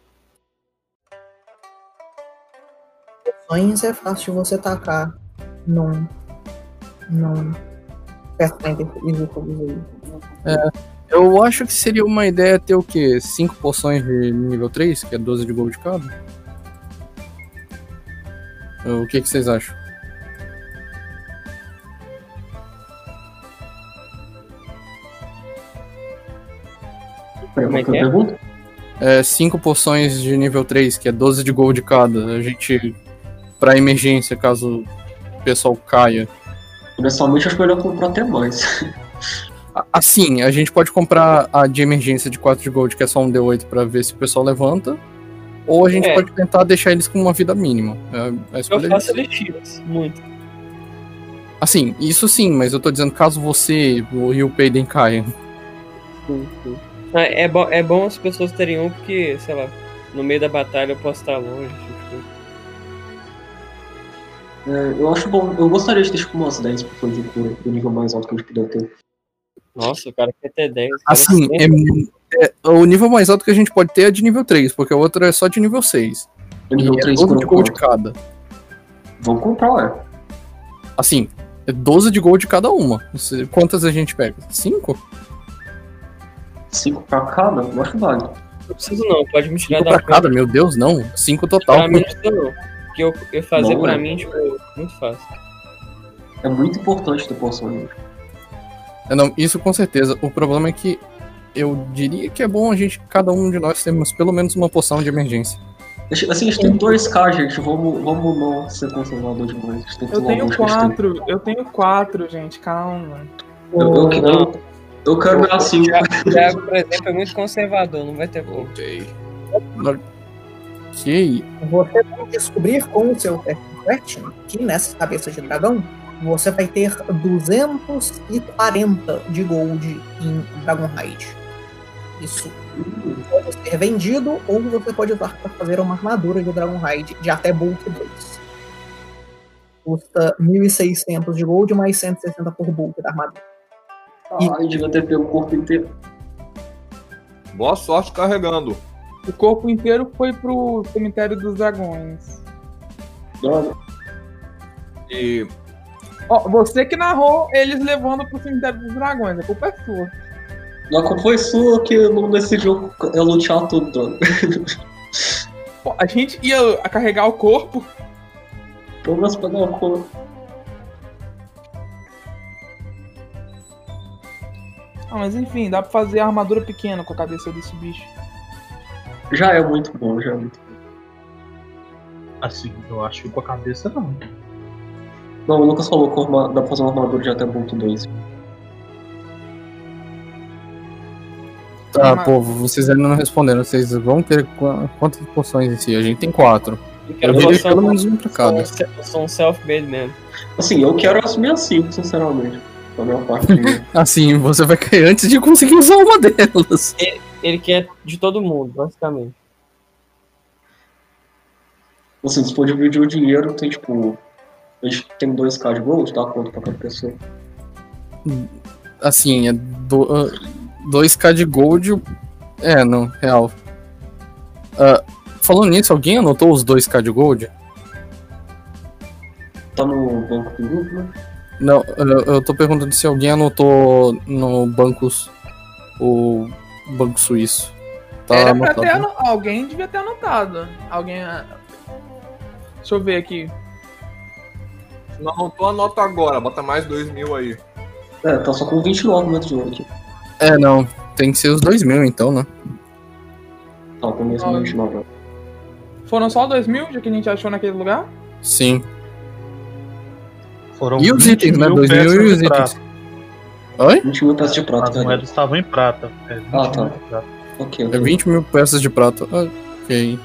Sonhos é fácil você tacar num. num. aí. Eu acho que seria uma ideia ter o quê? 5 poções de nível 3, que é 12 de gold cada? O que, que vocês acham? Como é que é? pergunta? É 5 poções de nível 3, que é 12 de gold cada. A gente. Pra emergência, caso o pessoal caia. Honestamente, acho melhor comprar até mais. A- Assim, a gente pode comprar a de emergência de 4 de gold, que é só um D8 pra ver se o pessoal levanta. Ou a gente É. pode tentar deixar eles com uma vida mínima. É, a Eu faço deles. eletiras, muito. Assim, isso sim, mas eu tô dizendo caso você o- e o Payden caiam. Ah, É, bom, é bom as pessoas terem um, porque, sei lá, no meio da batalha eu posso estar longe. tipo. É, eu acho bom. Eu gostaria de ter tipo umas 10 pessoas de cura do nível mais alto que a gente puder ter. Nossa, o cara quer ter 10. cara Assim, é, é- o nível mais alto que a gente pode ter é de nível 3, porque o outro é só de nível 6. O nível e é 3 12 cura de gold cada. Vamos comprar, ué. Assim, é 12 de gold cada uma. Você- Quantas a gente pega? 5? 5 pra cada? Eu acho válido. Não preciso não, pode me tirar 5 da pra cada? Meu Deus, não. 5 Pra total. mim não precisa não. Porque eu, eu fazer Não, pra é. mim, tipo, muito fácil. É muito importante ter poção hoje. É, Não, isso com certeza. O problema é que eu diria que é bom a gente, cada um de nós, termos pelo menos uma poção de emergência. Assim, a gente tem 2k, gente. Vamos, vamos não ser conservador demais. A gente tem que Eu tenho um tem. quatro, eu tenho quatro, gente, calma. Eu, eu, eu, eu quero ganhar 5. O Thiago, por exemplo, é muito conservador, não vai ter como. Voltei. Ok. Você vai descobrir com o seu Technocrat que nessa cabeça de dragão você vai ter 240 de gold em Dragon Raid. Isso pode ser vendido ou você pode usar para fazer uma armadura de Dragon Raid de até Bulk 2. Custa 1.600 de gold mais 160 por bulk da armadura. Ai, devia ter pego o corpo inteiro. Boa sorte carregando. O corpo inteiro foi pro cemitério dos dragões. Droga. E Ó, você que narrou eles levando pro cemitério dos dragões, a culpa é sua. Não, como foi sua que não nesse jogo é lutear tudo, droga. Pô, a gente ia a carregar o corpo. Pelo menos pegar uma cor. Ah, mas enfim, dá pra fazer a armadura pequena com a cabeça desse bicho. Já é muito bom, já é muito bom. Assim, eu acho que com a cabeça não. Não, o Lucas falou que dá pra fazer uma armadura de até ponto 2. Tá, Mas- povo, vocês ainda não responderam. Vocês vão ter qu- quantas poções em si? A gente tem quatro. Eu Eu quero diria poção- pelo menos um pra cada. um- um self-made mesmo. Assim, eu quero assumir as cinco, sinceramente. Parte. Assim, você vai cair antes de conseguir usar uma delas. Ele quer de todo mundo, basicamente. assim, se for dividir o dinheiro, tem tipo. A gente tem 2k de gold, dá conta pra cada pessoa. Assim, é do, ah, 2k de gold. É, não, real. Ah, falando nisso, alguém anotou os 2k de gold? Tá no banco do grupo, né? Não, eu, eu tô perguntando se alguém anotou no bancos o banco suíço. Tá Era pra ter ano... Alguém devia ter anotado. Alguém. ah, Deixa eu ver aqui. Não anotou, anota agora. Bota mais dois mil aí. É, tá só com 29 metros de ouro aqui. É, não. Tem que ser os 2 mil então, né? Tá, com mesmo Olha. 29. Foram só 2 mil, já que a gente achou naquele lugar? Sim. Foram E os 20 itens, né? mil 2 mil e os itens. Oi? 20 mil peças de prata, As velho. moedas estavam em prata. É, 20 Ah, tá. prata. Ok, É ok. 20 mil peças de prata. Ok.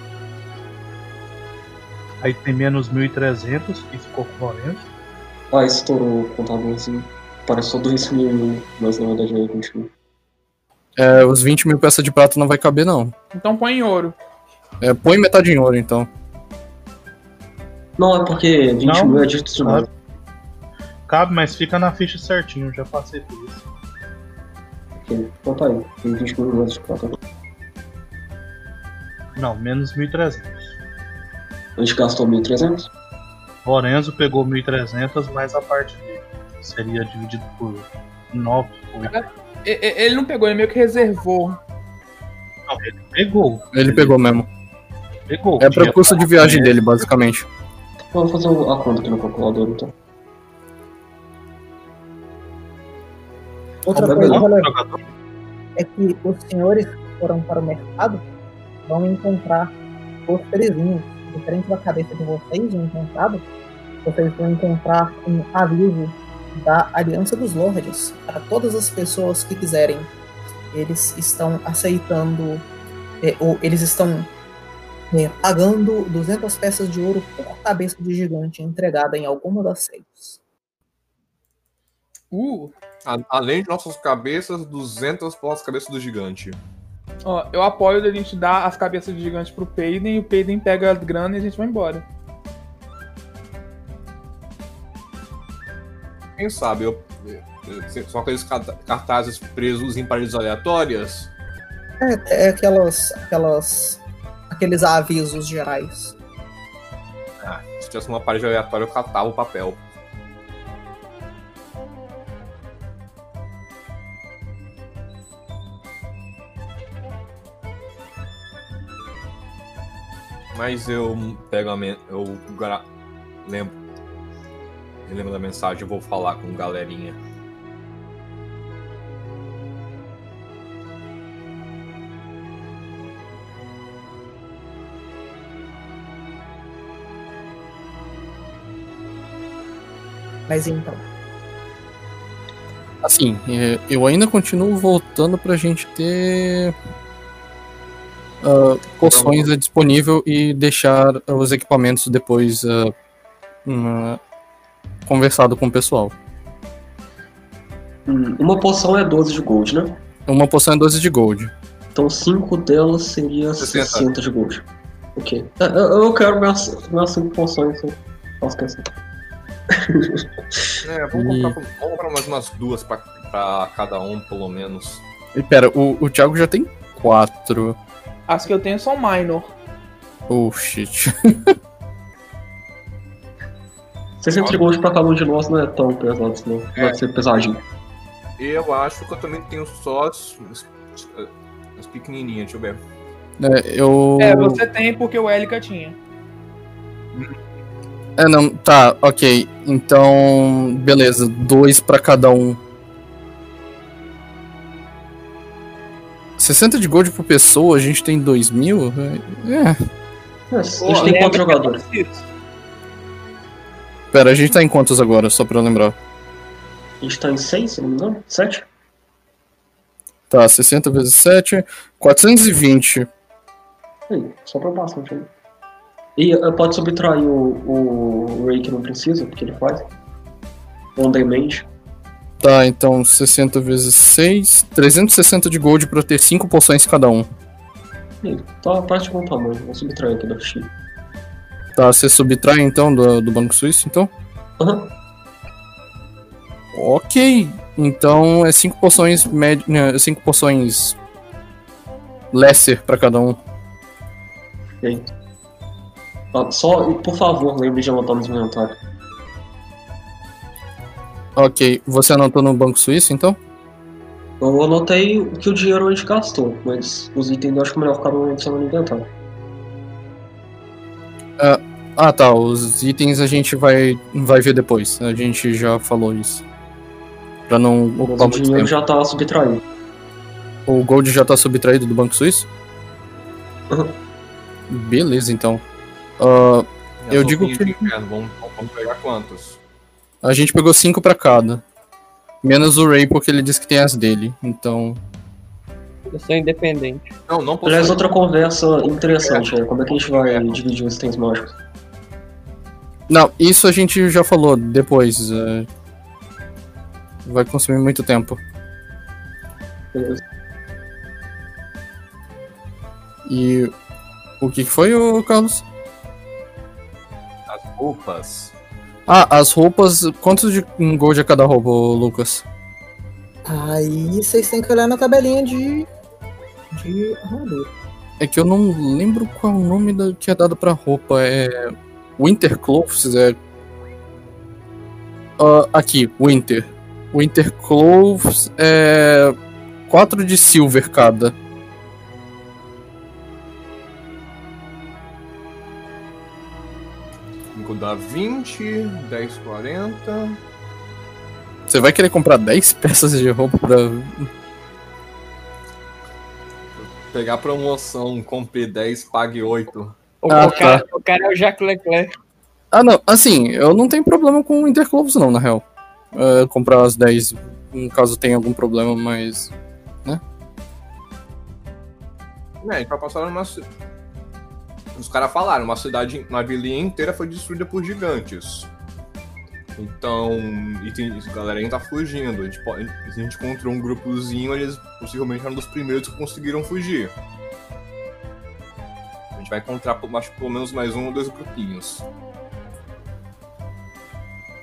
Aí tem menos 1.300 e ficou com 40. Ah, estourou o contadorzinho. Parece só 2 mil, mas na verdade é 20 mil. É, os 20 mil peças de prata não vai caber, não. Então põe em ouro. É, põe metade em ouro, então. Não, é porque 20 Não. mil é dígito de novo. Cabe, mas fica na ficha certinho, já passei por isso. Ok, Então tá aí. Tem 20 mil metros de prata. Não, menos 1.300. A gente gastou 1.300? Lorenzo pegou 1.300, mais a parte dele. Seria dividido por 9. E- e- Ele não pegou, ele meio que reservou. Não, ele pegou. Ele pegou mesmo. Pegou. É pra Tinha custo de viagem dele, basicamente. Vamos fazer a conta aqui no calculador então. Outra coisa relevante é que os senhores que foram para o mercado vão encontrar os presinhos. Diferente da cabeça de vocês, no encontrado, vocês vão encontrar um aviso da Aliança dos Lordes para todas as pessoas que quiserem. Eles estão aceitando, é, ou eles estão é, pagando 200 peças de ouro por cabeça de gigante entregada em alguma das seis. Uh, além de nossas cabeças, 200 pelas cabeças do gigante. ó, eu apoio da gente dar as cabeças de gigante pro Peiden e o Peiden pega a grana e a gente vai embora. Quem sabe, eu, são aqueles cartazes presos em paredes aleatórias. É, é aquelas, aquelas, aqueles avisos gerais. Ah, se tivesse uma parede aleatória, eu catava o papel. Mas eu pego a men eu gra- lembro. Eu lembro da mensagem, eu vou falar com galerinha. Mas então, Assim, é, eu ainda continuo voltando pra gente ter ah, poções é, disponível e deixar os equipamentos depois ah, hum, conversado com o pessoal. Hum, uma poção é 12 de gold, né? Uma poção é 12 de gold. Então 5 delas seria 60. 60 de gold. Ok. É, Eu, eu quero minhas, minhas 5 poções, faço questão. É, vamos comprar, vamos comprar mais umas duas pra, pra cada um, pelo menos. E pera, o, o Thiago já tem quatro. As que eu tenho são minor. Oh shit. 60 de gold pra cada um de nós não é tão pesado, senão É. vai ser pesadinho. Eu acho que eu também tenho só as, as, as pequenininhas, deixa eu ver. É, eu. É, você tem porque o Elica tinha. É, não, tá, ok. Então, beleza, dois pra cada um. 60 de gold por pessoa, a gente tem 2 mil? É. É, a gente tem quatro jogadores. Pera, a gente tá em quantos agora, só pra eu lembrar? A gente tá em 6, se não me engano? 7? Tá, 60 vezes 7, 420. Aí, sobrou bastante aí. E eh, pode subtrair o, o Ray que não precisa, porque ele faz. On demand. Tá, então 60 vezes 6, 360 de gold pra ter 5 poções cada um. Aí, tá parte de bom tamanho. Vou subtrair aqui da fichinha. Tá, você subtrai então do, do Banco Suíço, então? Aham. Ok. Então é 5 poções médi... 5 poções lesser pra cada um. Feito. Ah, só, por favor, lembre de anotar no inventário. Ok, você anotou no Banco Suíço, então? Eu anotei o que o dinheiro a gente gastou, mas os itens eu acho que é melhor ficar no no inventário. Ah, tá. Os itens a gente vai, vai ver depois. A gente já falou isso. Pra não Mas ocupar o muito dinheiro tempo. já tá subtraído. O Gold já tá subtraído do Banco Suíço? Uhum. Beleza, então. Ah, E Eu digo que- Vamos, vamos pegar quantas? A gente pegou 5 pra cada. Menos o Ray, porque ele disse que tem as dele. Então. Eu sou independente. Não, não posso. Aliás, outra conversa interessante é como é que a gente vai dividir os itens mágicos. Não, isso a gente já falou depois. é, Vai consumir muito tempo. Beleza. E. O que foi, Carlos? As roupas. Ah, as roupas. Quantos de gold é cada roupa, Lucas? Aí vocês têm que olhar na tabelinha de. de armadura. É que eu não lembro qual o nome da, que é dado pra roupa. É. Winter Clothes? É. Ah, aqui, Winter. Winter Clothes é. 4 de silver cada. Dá 20, 10, 40. Você vai querer comprar 10 peças de roupa pra. Pegar promoção, comprei 10, pague 8. O, Ah, o cara, o cara é o Jacques Leclerc. Ah, não. Assim, eu não tenho problema com Winter Clothes, não, na real. É, comprar as 10, em caso tenha algum problema, mas. É, a gente vai passar numa. Os caras falaram, uma cidade, uma vilinha inteira foi destruída por gigantes. Então, e tem, a galera ainda tá fugindo. A gente, pode, a gente encontrou um grupozinho, eles possivelmente eram dos primeiros que conseguiram fugir. A gente vai encontrar acho, pelo menos mais um ou dois grupinhos.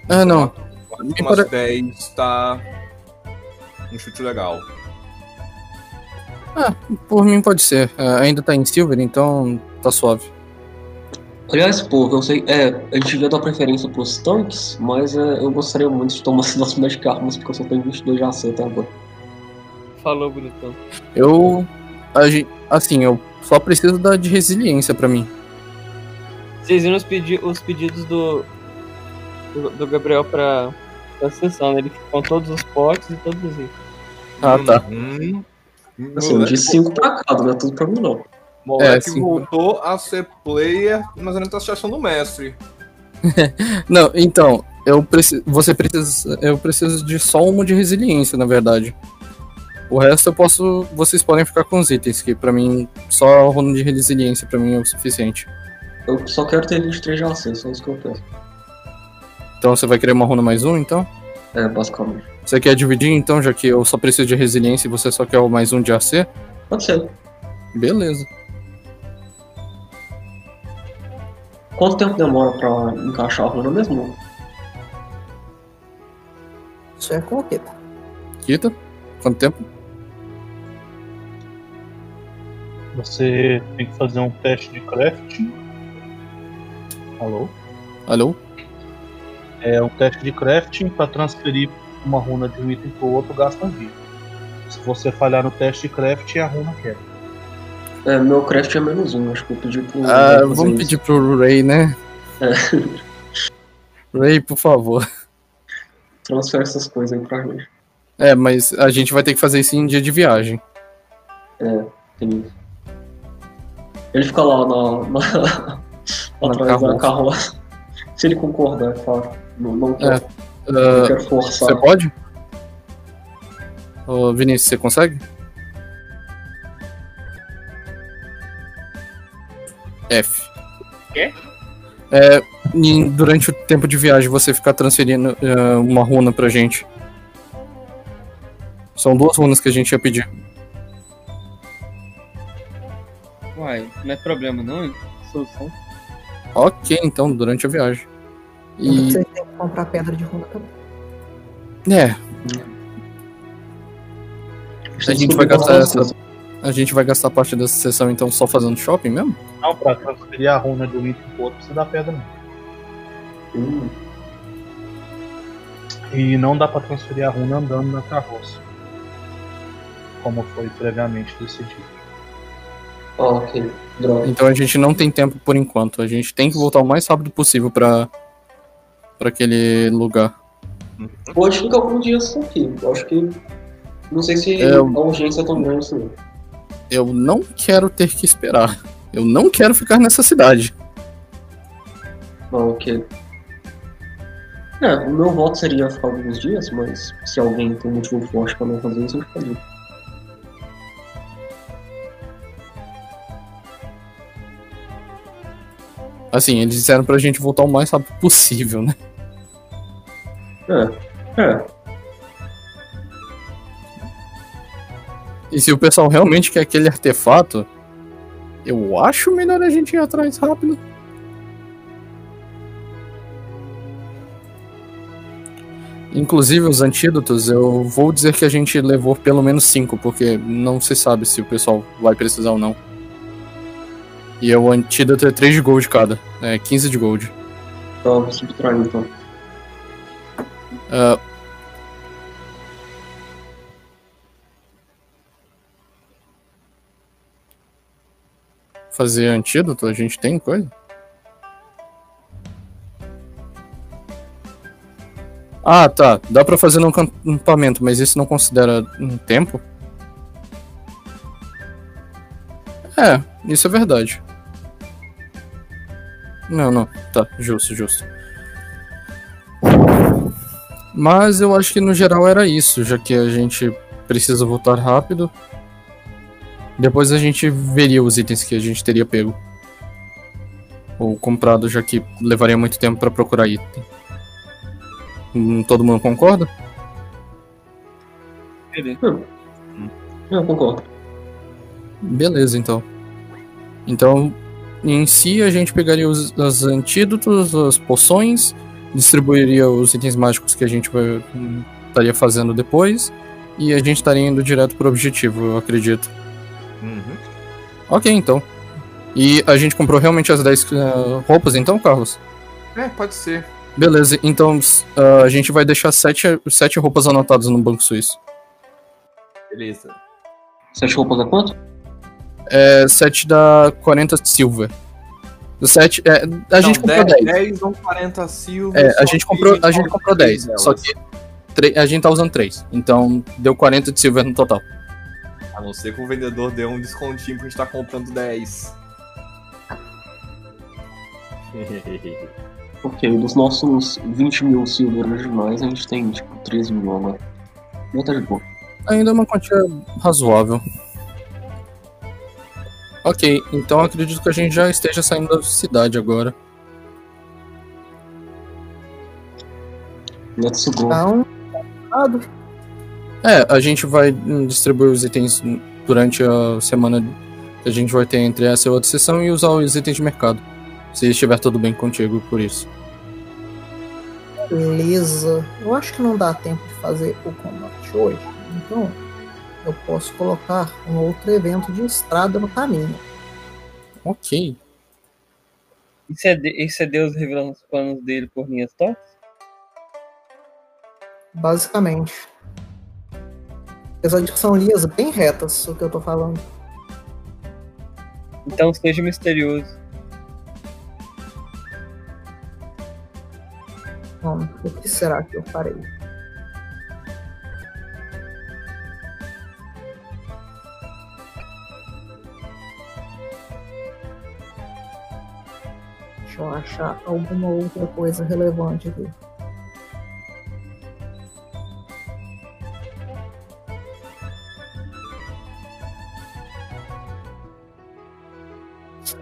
Ah, não. Uma, Me umas pare- 10 tá. Um chute legal. Por mim pode ser. É, ainda tá em silver, então tá suave. Aliás, pô, eu sei, é, a gente devia dar preferência pros tanques, mas é, eu gostaria muito de tomar cidades mais de armas, porque eu só tenho 22 de AC até agora. Falou, bonitão. Eu. assim, eu só preciso da de resiliência pra mim. Vocês viram os, pedi os pedidos do, do, do Gabriel pra, pra sessão, né? Ele ficou com todos os potes e todos os itens. Ah, tá. Hum, Assim, de 5 pra cada, não é tudo pra mim não. Moleque É, sim. voltou a ser player, mas ainda tá achando do mestre. Não, então, eu preciso. Você precisa. Eu preciso de só uma de resiliência, na verdade. O resto eu posso. Vocês podem ficar com os itens, que pra mim, só a runa de resiliência pra mim é o suficiente. Eu só quero ter 23 de AC, só isso que eu penso. Então você vai querer uma runa mais um, então? É, basicamente. Você quer dividir, então, já que eu só preciso de resiliência e você só quer o mais um de AC? Pode ser. Beleza. Quanto tempo demora pra encaixar a runa mesmo? Isso é com o quê? Quita. Quanto tempo? Você tem que fazer um teste de crafting. Alô? Alô? É um teste de crafting para transferir uma runa de um item para o outro gasta vida. Se você falhar no teste de crafting, a runa quebra. É, meu craft é menos um, acho que eu pedi pro. Ah, vamos isso. pedir pro Ray, né? É, Ray, por favor. transfere essas coisas aí pra gente. É, mas a gente vai ter que fazer isso em dia de viagem. Tem isso. Ele fica lá na. na atrás carroça. da carroça. Se ele concordar, é claro. Não, não quero, É. não Ah, quero forçar. você pode? Ô, Vinícius, você consegue? F. Quê? É, em- durante o tempo de viagem você ficar transferindo é, uma runa pra gente. São duas runas que a gente ia pedir. Uai, não é problema não, hein? Solução. Ok, então, durante a viagem. E... E. Você tem que comprar pedra de runa também. É, a gente vai gastar essa. A gente vai gastar parte dessa sessão então só fazendo shopping mesmo? Não, pra transferir a runa de um item pro outro, precisa da pedra mesmo. Hum, E não dá pra transferir a runa andando na carroça. Como foi previamente decidido. ah, ok. Droga. Então a gente não tem tempo por enquanto. A gente tem que voltar o mais rápido possível pra. para aquele lugar. Pode ficar alguns dias aqui. Eu acho que. Não sei se É, a urgência é tão grande assim. Eu não quero ter que esperar. Eu não quero ficar nessa cidade. Ah, ok. É, o meu voto seria ficar alguns dias, mas se alguém tem um motivo forte pra não fazer isso, eu ficaria. Assim, eles disseram pra gente voltar o mais rápido possível, né? É, é. E se o pessoal realmente quer aquele artefato, eu acho melhor a gente ir atrás rápido. Inclusive os antídotos, eu vou dizer que a gente levou pelo menos cinco, porque não se sabe se o pessoal vai precisar ou não. E o antídoto é 3 de gold cada, é 15 de gold. Tá, vou subtrair então. Ah, fazer antídoto, a gente tem coisa? Ah, tá. Dá pra fazer no acampamento, mas isso não considera um tempo? É, isso é verdade. Não, não. Tá, justo, justo. Mas eu acho que no geral era isso, já que a gente precisa voltar rápido. Depois a gente veria os itens que a gente teria pego. Ou comprado, já que levaria muito tempo pra procurar item. Hum, Todo mundo concorda? Beleza. Eu concordo. Beleza, então. Então, em si, a gente pegaria os, os antídotos, as poções, distribuiria os itens mágicos que a gente vai- hum, estaria fazendo depois, e a gente estaria indo direto pro objetivo, eu acredito. Uhum. Ok, então. E a gente comprou realmente as 10 eh, roupas, então, Carlos? É, pode ser. Beleza, então ah, a gente vai deixar 7 sete, sete roupas anotadas no Banco Suíço. Beleza. Sete roupas a quanto? É 7 da 40 silver. 7, é, a gente comprou 10. 10 ou 40 silvas. É, só a gente que comprou, a gente só comprou três 10. Só delas. que tre- a gente tá usando 3. Então deu 40 de silver no total. A não ser que o vendedor dê um descontinho pra gente tá comprando 10. Ok, dos nossos 20 mil silver originais, a gente tem tipo 13 mil agora. Não tá de boa. Ainda é uma quantia razoável. Ok, então acredito que a gente já esteja saindo da cidade agora. Let's go. Então, nada. É, a gente vai distribuir os itens durante a semana que a gente vai ter entre essa e outra sessão e usar os itens de mercado. Se estiver tudo bem contigo por isso. Beleza. Eu acho que não dá tempo de fazer o combate hoje. Então, eu posso colocar um outro evento de estrada no caminho. Ok. Isso é, de- isso é Deus revelando os planos dele por linhas tortas? Basicamente. Apesar de que são linhas bem retas, o que eu tô falando. Então seja misterioso. Bom, o que será que eu farei? Deixa eu achar alguma outra coisa relevante aqui.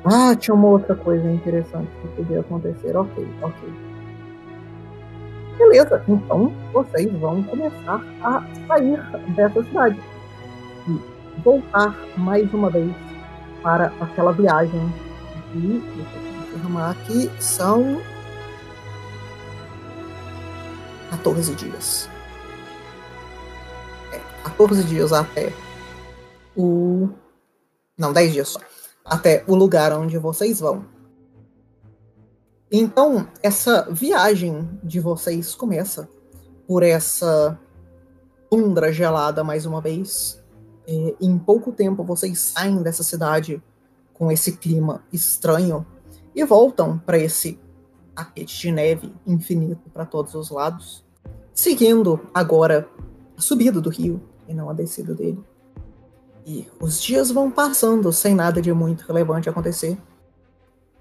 Ah, tinha uma outra coisa interessante que podia acontecer. Ok, ok. Beleza, então vocês vão começar a sair dessa cidade e voltar mais uma vez para aquela viagem de. Deixa eu confirmar aqui, são 14 dias. É, 14 dias até o. Não, 10 dias só. Até o lugar onde vocês vão. Então, essa viagem de vocês começa por essa tundra gelada mais uma vez. É, em pouco tempo vocês saem dessa cidade com esse clima estranho e voltam para esse tapete de neve infinito para todos os lados, seguindo agora a subida do rio e não a descida dele. E os dias vão passando sem nada de muito relevante acontecer.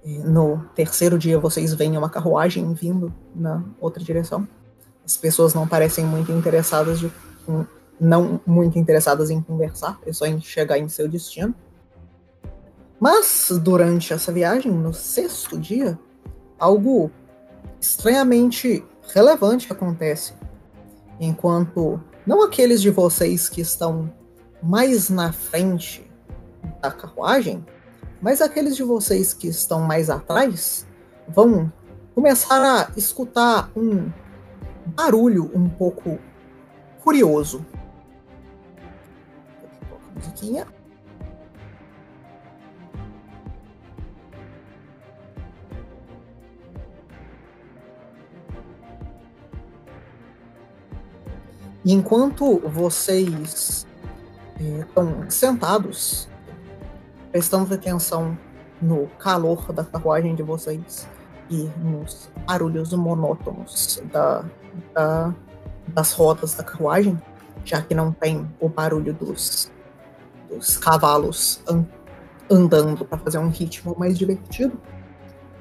E no terceiro dia vocês veem uma carruagem vindo na outra direção. As pessoas não parecem muito interessadas de, não muito interessadas em conversar, é só em chegar em seu destino. Mas durante essa viagem, no sexto dia, algo estranhamente relevante acontece. Enquanto não aqueles de vocês que estão mais na frente da carruagem, mas aqueles de vocês que estão mais atrás vão começar a escutar um barulho um pouco curioso. Musiquinha. E enquanto vocês estão sentados, prestando atenção no calor da carruagem de vocês e nos barulhos monótonos da, da, das rodas da carruagem, já que não tem o barulho dos, dos cavalos an, andando para fazer um ritmo mais divertido,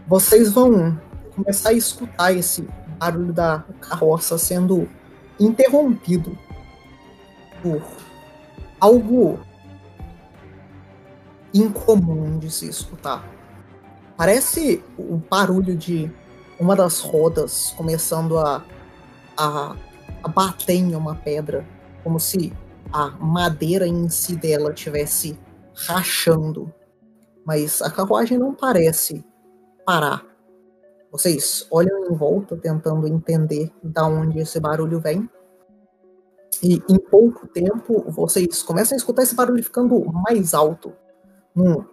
vocês vão começar a escutar esse barulho da carroça sendo interrompido por algo incomum de se escutar. Parece o barulho de uma das rodas começando a, a, a bater em uma pedra, como se a madeira em si dela tivesse rachando. Mas a carruagem não parece parar. Vocês olham em volta tentando entender da onde esse barulho vem. E em pouco tempo vocês começam a escutar esse barulho ficando mais alto. Hum.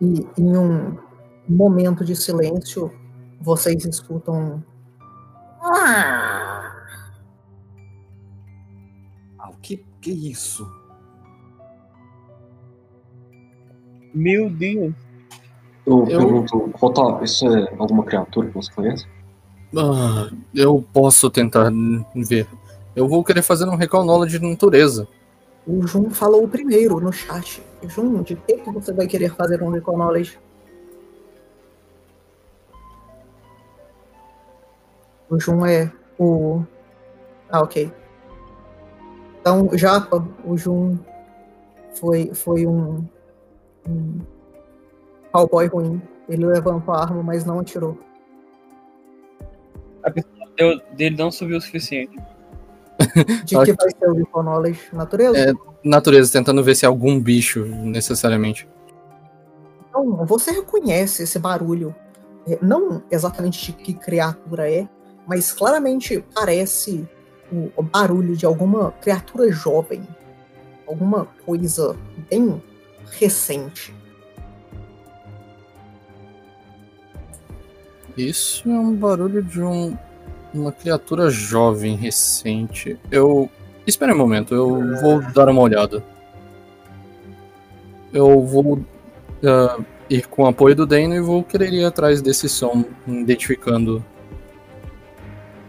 E em um momento de silêncio, vocês escutam. Ah, o que, que é isso? Meu Deus. Eu, Eu- pergunto, Rotop, isso é alguma criatura que você conhece? Ah, eu posso tentar ver. Eu vou querer fazer um recall knowledge de natureza. O Jun falou primeiro no chat. Jun, de que, que você vai querer fazer um Recall Knowledge? O Jun é o. Ah, ok. Então, Japa, o Jun foi, foi um, um cowboy ruim. Ele levantou a arma, mas não atirou. A pessoa deu- dele não subiu o suficiente. De que vai ser o Recall Knowledge? Natureza? É. Natureza, tentando ver se é algum bicho, necessariamente. Então, você reconhece esse barulho. É, não exatamente de que criatura é, mas claramente parece o barulho de alguma criatura jovem. Alguma coisa bem recente. Isso é um barulho de um, uma criatura jovem, recente. Eu. Espera um momento, eu vou dar uma olhada. Eu vou ah, ir com o apoio do Dano e vou querer ir atrás desse som, identificando.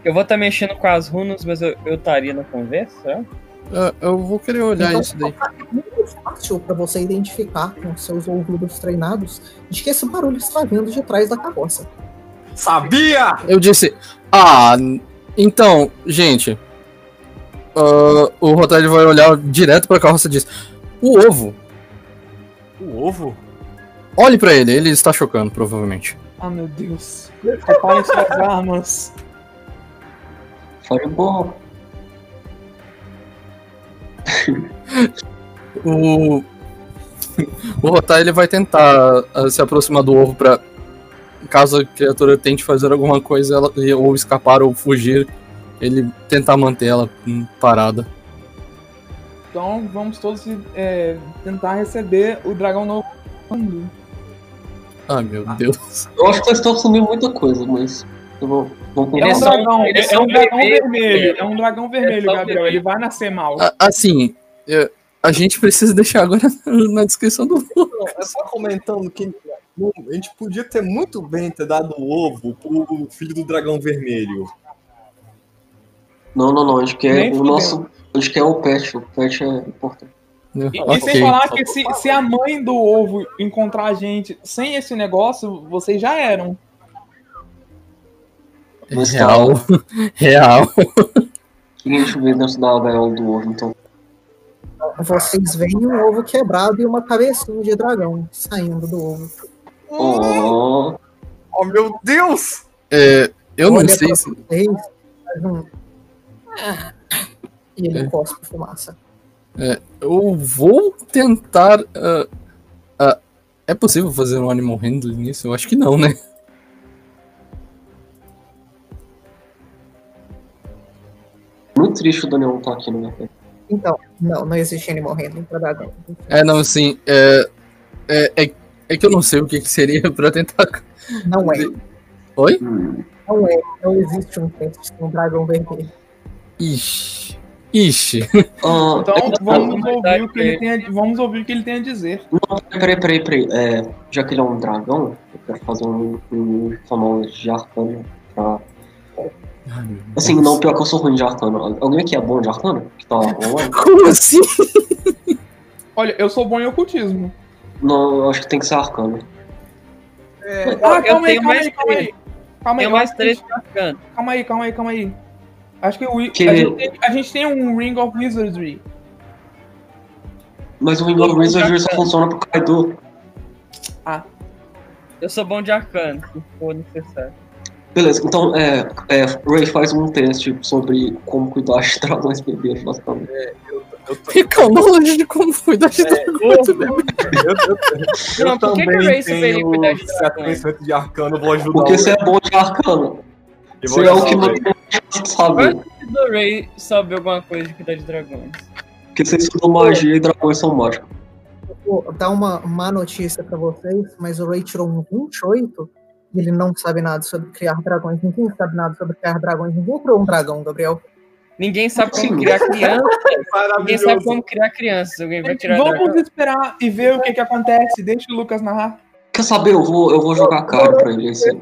Eu vou estar mexendo com as runas, mas eu estaria na conversa, será? Ah, eu vou querer olhar Então, isso daí. É muito fácil para você identificar com seus ouvidos treinados de que esse barulho está vindo de trás da carroça. Sabia! Eu disse. Ah, então, gente. ah, o Rotário vai olhar direto pra carroça e diz: O ovo. O ovo? Olhe pra ele, ele está chocando, provavelmente. Ah, meu Deus. Preparem suas armas. Fireball. O. O Rotai ele vai tentar ah, se aproximar do ovo pra. Caso a criatura tente fazer alguma coisa, ela, ou escapar ou fugir, ele tentar manter ela parada. Então vamos todos é, tentar receber o dragão novo. Ai meu Deus. Eu acho que vocês estão assumindo muita coisa, mas. Eu vou, vou É um é dragão, é é um dragão vermelho. vermelho. É um dragão vermelho, só Gabriel. Ele vai nascer mal. A- Assim, é, a gente precisa deixar agora na descrição do. Não, é só comentando que a gente podia ter muito bem ter dado o ovo pro filho do dragão vermelho. Não, não, não. A gente quer Nem o nosso. A gente quer o pet. O pet é importante. E, e Ok. sem falar que se, se a mãe do ovo encontrar a gente sem esse negócio, vocês já eram. Mas Real. Real. O que a gente vê dentro da gaiola do ovo, então? Vocês veem um ovo quebrado e uma cabecinha de dragão saindo do ovo. Oh, Oh meu Deus! É, eu não Olha sei pra se. vocês. E ele É. cospe fumaça. Eu vou tentar. ah, ah, é possível fazer um animal handling nisso? Eu acho que não, né? muito triste o Daniel não tá aqui, né? Então, não, não existe animal handling pra dragão. É, não, assim. É, é, é, é que eu não sei o que, que seria pra tentar. Não é, Oi? Hum, não é. Não existe um teste com um dragão vermelho. Ixi. Ixi. Ah, Então vamos ouvir o que ele é. tem a, vamos ouvir o que ele tem a dizer. Não, peraí, peraí, peraí. É, já que ele é um dragão, eu quero fazer um, um famoso de arcano pra. Ai, Assim, Deus. não, pior que eu sou ruim de arcano. Alguém aqui é bom de arcano? Que tá online? Como assim? Olha, eu sou bom em ocultismo. Não, eu acho que tem que ser arcano. Ah, eu calma aí, calma aí, calma aí. Calma aí, Tem mais três bacana. calma aí, calma aí, calma aí. Acho que, o, Que- A, gente tem, a gente tem um Ring of Wizardry. Mas o Ring of Wizardry só funciona pro Kaido. Eu sou bom de arcano, se for necessário. Beleza, então, é, é, Ray faz um teste sobre como cuidar de dragões bebês, basicamente. Fica longe de como cuidar de dragões, né? Eu, eu, Não, eu por que que o também deveria tenho cuidar de dragões? 70% de arcano, eu vou ajudar Porque você é bom de arcano. Eu Você é o que não. Se do Ray sabe alguma coisa de cuidar de dragões. Porque você estudou magia e dragões são mágicos. Vou dar uma má notícia pra vocês, mas o Ray tirou um 28 e ele não sabe nada sobre criar dragões. Ninguém sabe nada sobre criar dragões. Ninguém criou um dragão, Gabriel. Ninguém sabe como criar criança. Ninguém sabe como criar crianças. Alguém vai tirar Vamos esperar e ver o que, que acontece. Deixa o Lucas narrar. Quer saber? Eu vou, eu vou jogar caro pra ele. Esse.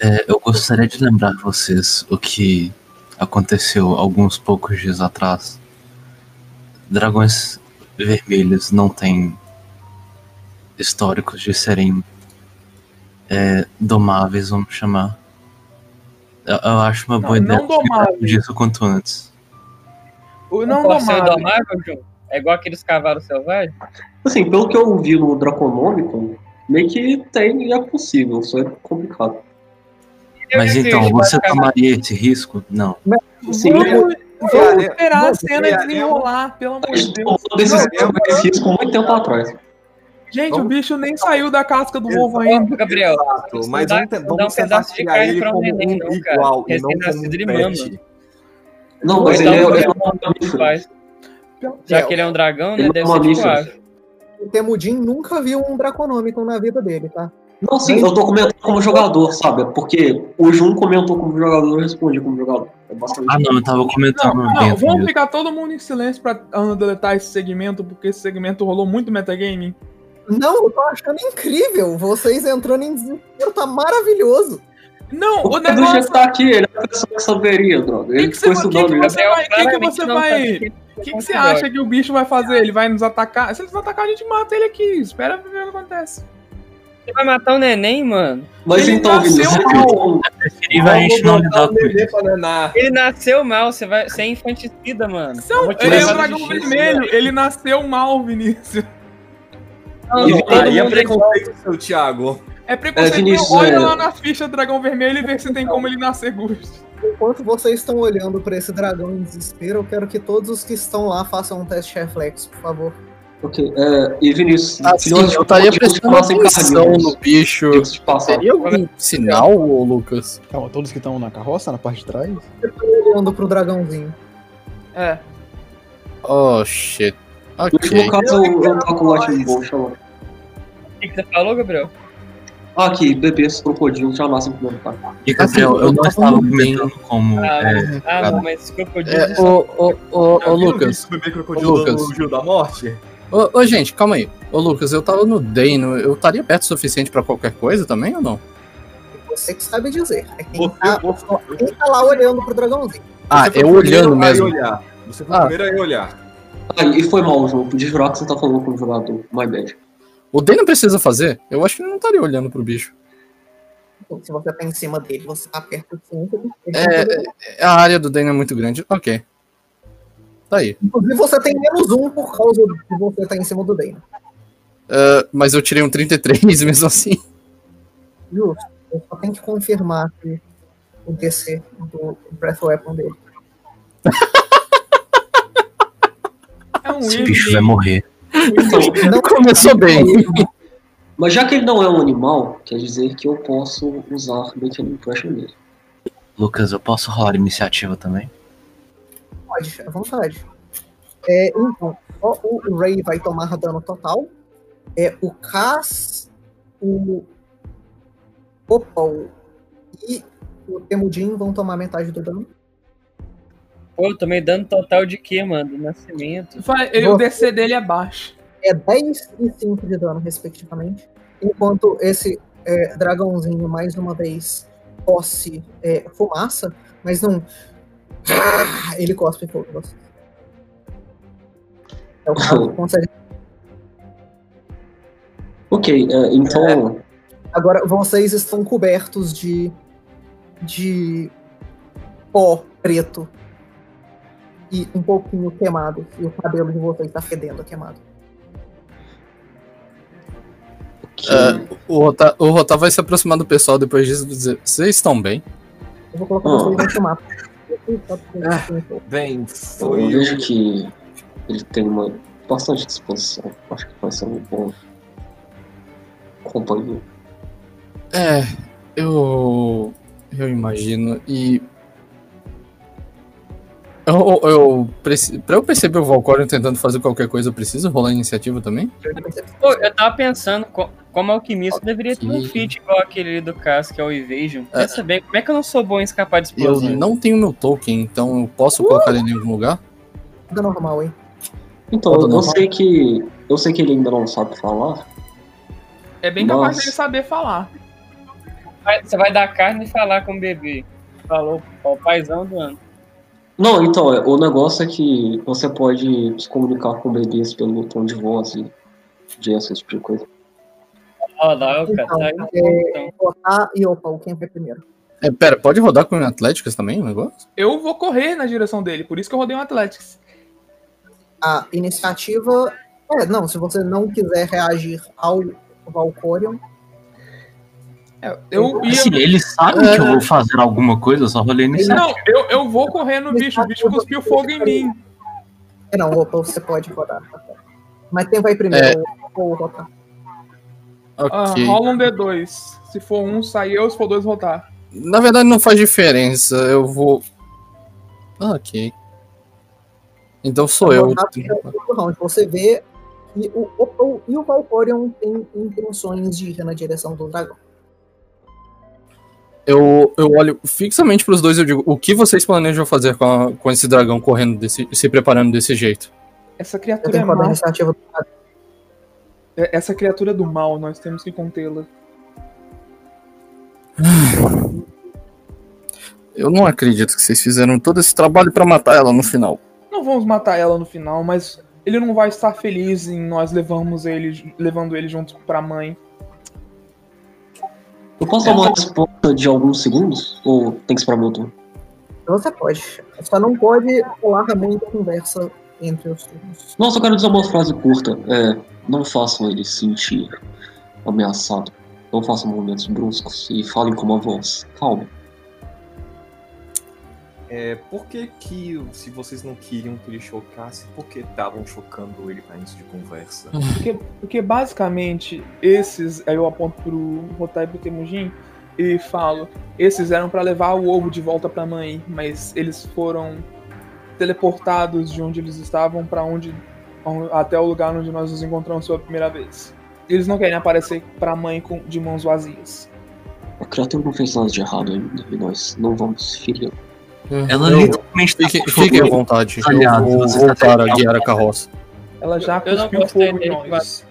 É, eu gostaria de lembrar vocês o que aconteceu alguns poucos dias atrás. Dragões vermelhos não têm históricos de serem é, domáveis, vamos chamar. Eu, eu acho uma Não, boa ideia não domáveis. lembrar disso quanto antes. O não domável. domável, João? É igual aqueles cavalos selvagens? Assim, pelo que eu vi no Draconômico, meio que tem e é possível, só é complicado. Mas Eu então, você tomaria esse risco? Não. Sim, Vamos, vamos esperar a não, cena desenrolar, pelo a amor de Deus. tomou decisão sobre esse risco muito tempo atrás. Gente, o Vamos- bicho nem saiu da casca do ovo Exato. ainda. Ô, Gabriel, Exato, mas não dá- vamos, dá um pedaço de carne ele pra um neném, não, cara. igual e não como Recém-nascido, um pet. Não, mas ele é, então, ele é não, um mamífero. Já que ele é um dragão, né? É Deve um ser tipo ave. O Temudin nunca viu um Draconômico na vida dele, tá? Não, sim, eu tô comentando como jogador, sabe? Porque o Jun comentou como jogador, eu respondi como jogador. É bastante. Ah, não, eu tava comentando Não, não, vamos ficar todo mundo em silêncio pra deletar esse segmento, porque esse segmento rolou muito metagaming. Não, eu tô achando incrível. Vocês entrando em desespero, tá maravilhoso. Não, O o Cadu já negócio. tá aqui, ele é a pessoa que saberia, droga. Ele que ficou você- que estudando que isso. você vai- que que você não vai- ele O que, que você acha que o bicho vai fazer? Ele vai nos atacar? Se ele nos atacar, a gente mata ele aqui. Espera ver o que acontece. Você vai matar o neném, mano? Mas Ele então, nasceu Vinícius, mal. Com isso. Ele nasceu mal, você, vai, você é infanticida, mano. Te ele é um dragão vermelho. Ele nasceu mal, Vinícius. Não, E- todo Aí é preconceito seu, Thiago. É preconceito. É, Vinícius, Olha é- lá na ficha do dragão vermelho e vê se tem como ele nascer gosto. Enquanto vocês estão olhando pra esse dragão em desespero, eu quero que todos os que estão lá façam um teste de reflexo, por favor. Ok, é, e Vinícius, Assim, eu estaria prestando atenção no bicho. Teria algum sinal, ô Lucas? Calma, todos que estão na carroça, na parte de trás? Eu tô olhando pro dragãozinho. É. Oh, shit. No último caso, eu, eu toco o Lightning Bolt. ó. O que, que você falou, Gabriel? Ah, aqui, bebês crocodilos já nascem com primeiro cara. E Gabriel, Assim, eu eu não tava estava comentando como. Ah, é, ah não, mas crocodilo. É, ô, ô, ô, ô, Lucas. o bebê crocodilo Ô, Lucas. no Gil da Morte? Ô, ô, gente, calma aí. Ô, Lucas, eu tava no Dano. Eu estaria perto o suficiente pra qualquer coisa também ou não? Você que sabe dizer. É quem, Você, tá, você, quem tá lá olhando pro dragãozinho. Ah, foi eu o primeiro olhando mesmo. Olhar. Você foi Ah. o primeiro a ir olhar. Ah, e foi mal o jogo. Podia jurar que você tá falando com o jogador. My bad. O Dano precisa fazer? Eu acho que ele não estaria olhando pro bicho. Se você tá em cima dele, você tá perto de cima. ele É, que- A área do Dano é muito grande. Ok. Tá aí. Inclusive, você tem menos um por causa de você estar em cima do Dane. Ah, mas eu tirei um 33 mesmo assim. Justo. Eu só tenho que confirmar que o DC do Breath Weapon dele. Um Esse bicho vai morrer. Então, Não Começou bem. mas já que ele não é um animal, quer dizer que eu posso usar Make an Impression nele. Lucas, eu posso rolar iniciativa também? pode, à vontade. É, então, o Ray vai tomar dano total. É, o Cass, o Opal e o Temudin vão tomar metade do dano. Pô, eu tomei dano total de quê, mano? Do nascimento. Vai, ele- o DC dele é baixo. É 10 e 5 de dano, respectivamente. Enquanto esse é, dragãozinho, mais uma vez, cospe é, fumaça, mas não. Ele cospe fogo. É o caso que consegue. Ok, é, então. Agora vocês estão cobertos de. de pó preto. E um pouquinho queimado. E o cabelo de vocês tá fedendo queimado. Ah, o, Rota, o Rota vai se aproximar do pessoal depois disso e dizer: Vocês estão bem? Eu vou colocar Ah. vocês no mapa. Bem, eu foi. vejo que ele tem uma bastante disposição. Acho que vai ser um bom companheiro. É, eu. Eu imagino. E. Eu, eu, pra eu perceber o Valcorion tentando fazer qualquer coisa, eu preciso rolar iniciativa também? Pô, eu tava pensando, co- como alquimista, deveria ter um feat igual aquele ali do Cass, que é o Evasion. Pensa bem, como é que eu não sou bom em escapar de Eu explosão? não tenho meu token, então eu posso colocar ele em algum lugar? Tudo normal, hein? Então, eu normal. sei que. Eu sei que ele ainda não sabe falar. É bem capaz Nossa. dele saber falar. Você vai dar carne e falar com o bebê. Falou, ó, o paizão do ano. Não, então, é, o negócio é que você pode se comunicar com bebês pelo tom de voz e gesto, esse tipo de coisa. Lá, o Então, é. Botar e quem vai primeiro? É, pera, pode rodar com o Atléticos também o negócio? Eu vou correr na direção dele, por isso que eu rodei um Athletics. A iniciativa. É, não, se você não quiser reagir ao Valcorion, É, Eu ia. Assim, ele sabe que eu vou fazer alguma coisa, eu só rolei iniciativa. Não, eu, eu vou correr no bicho, o bicho cuspiu fogo em mim. É, não, Opal, você pode rodar. tá. Mas quem vai primeiro? Ou ou Rotar? Ah, Ok. rola um D2. Se for um, sai eu, se for dois, voltar. Na verdade não faz diferença, eu vou. Ah, ok. Então sou eu. É o round. Você vê que o Opal e o Valcorion têm intenções de ir na direção do dragão. Eu, eu olho fixamente pros dois e eu digo: o que vocês planejam fazer com, a- com esse dragão correndo desse, se preparando desse jeito? Essa criatura é a mal. iniciativa do. É- Essa criatura do mal, nós temos que contê-la. Eu não acredito que vocês fizeram todo esse trabalho pra matar ela no final. Não vamos matar ela no final, mas ele não vai estar feliz em nós levarmos ele, levando ele junto pra mãe. Eu posso dar uma resposta de alguns segundos? Ou tem que esperar meu turno? Você pode. Só não pode rolar muita conversa entre os turnos. Nossa, eu quero dizer uma frase curta. É, não façam ele se sentir ameaçado. Não façam movimentos bruscos e falem com uma voz. Calma. É, por que que, se vocês não queriam que ele chocasse, por que estavam chocando ele pra início de conversa? Porque, porque basicamente, esses. Aí eu aponto pro Rotai e pro Temujin e falo: esses eram pra levar o ovo de volta pra mãe, mas eles foram teleportados de onde eles estavam pra onde. até o lugar onde nós nos encontramos pela primeira vez. Eles não querem aparecer pra mãe com, de mãos vazias. A criatura não fez nada de errado ainda e nós não vamos ferir. Ela Eu- literalmente tá Fiquem, com fiquem à vontade. Aliado, eu vou tá voltar a guiar a carroça. Ela já Eu não cuspiu fogo em nós.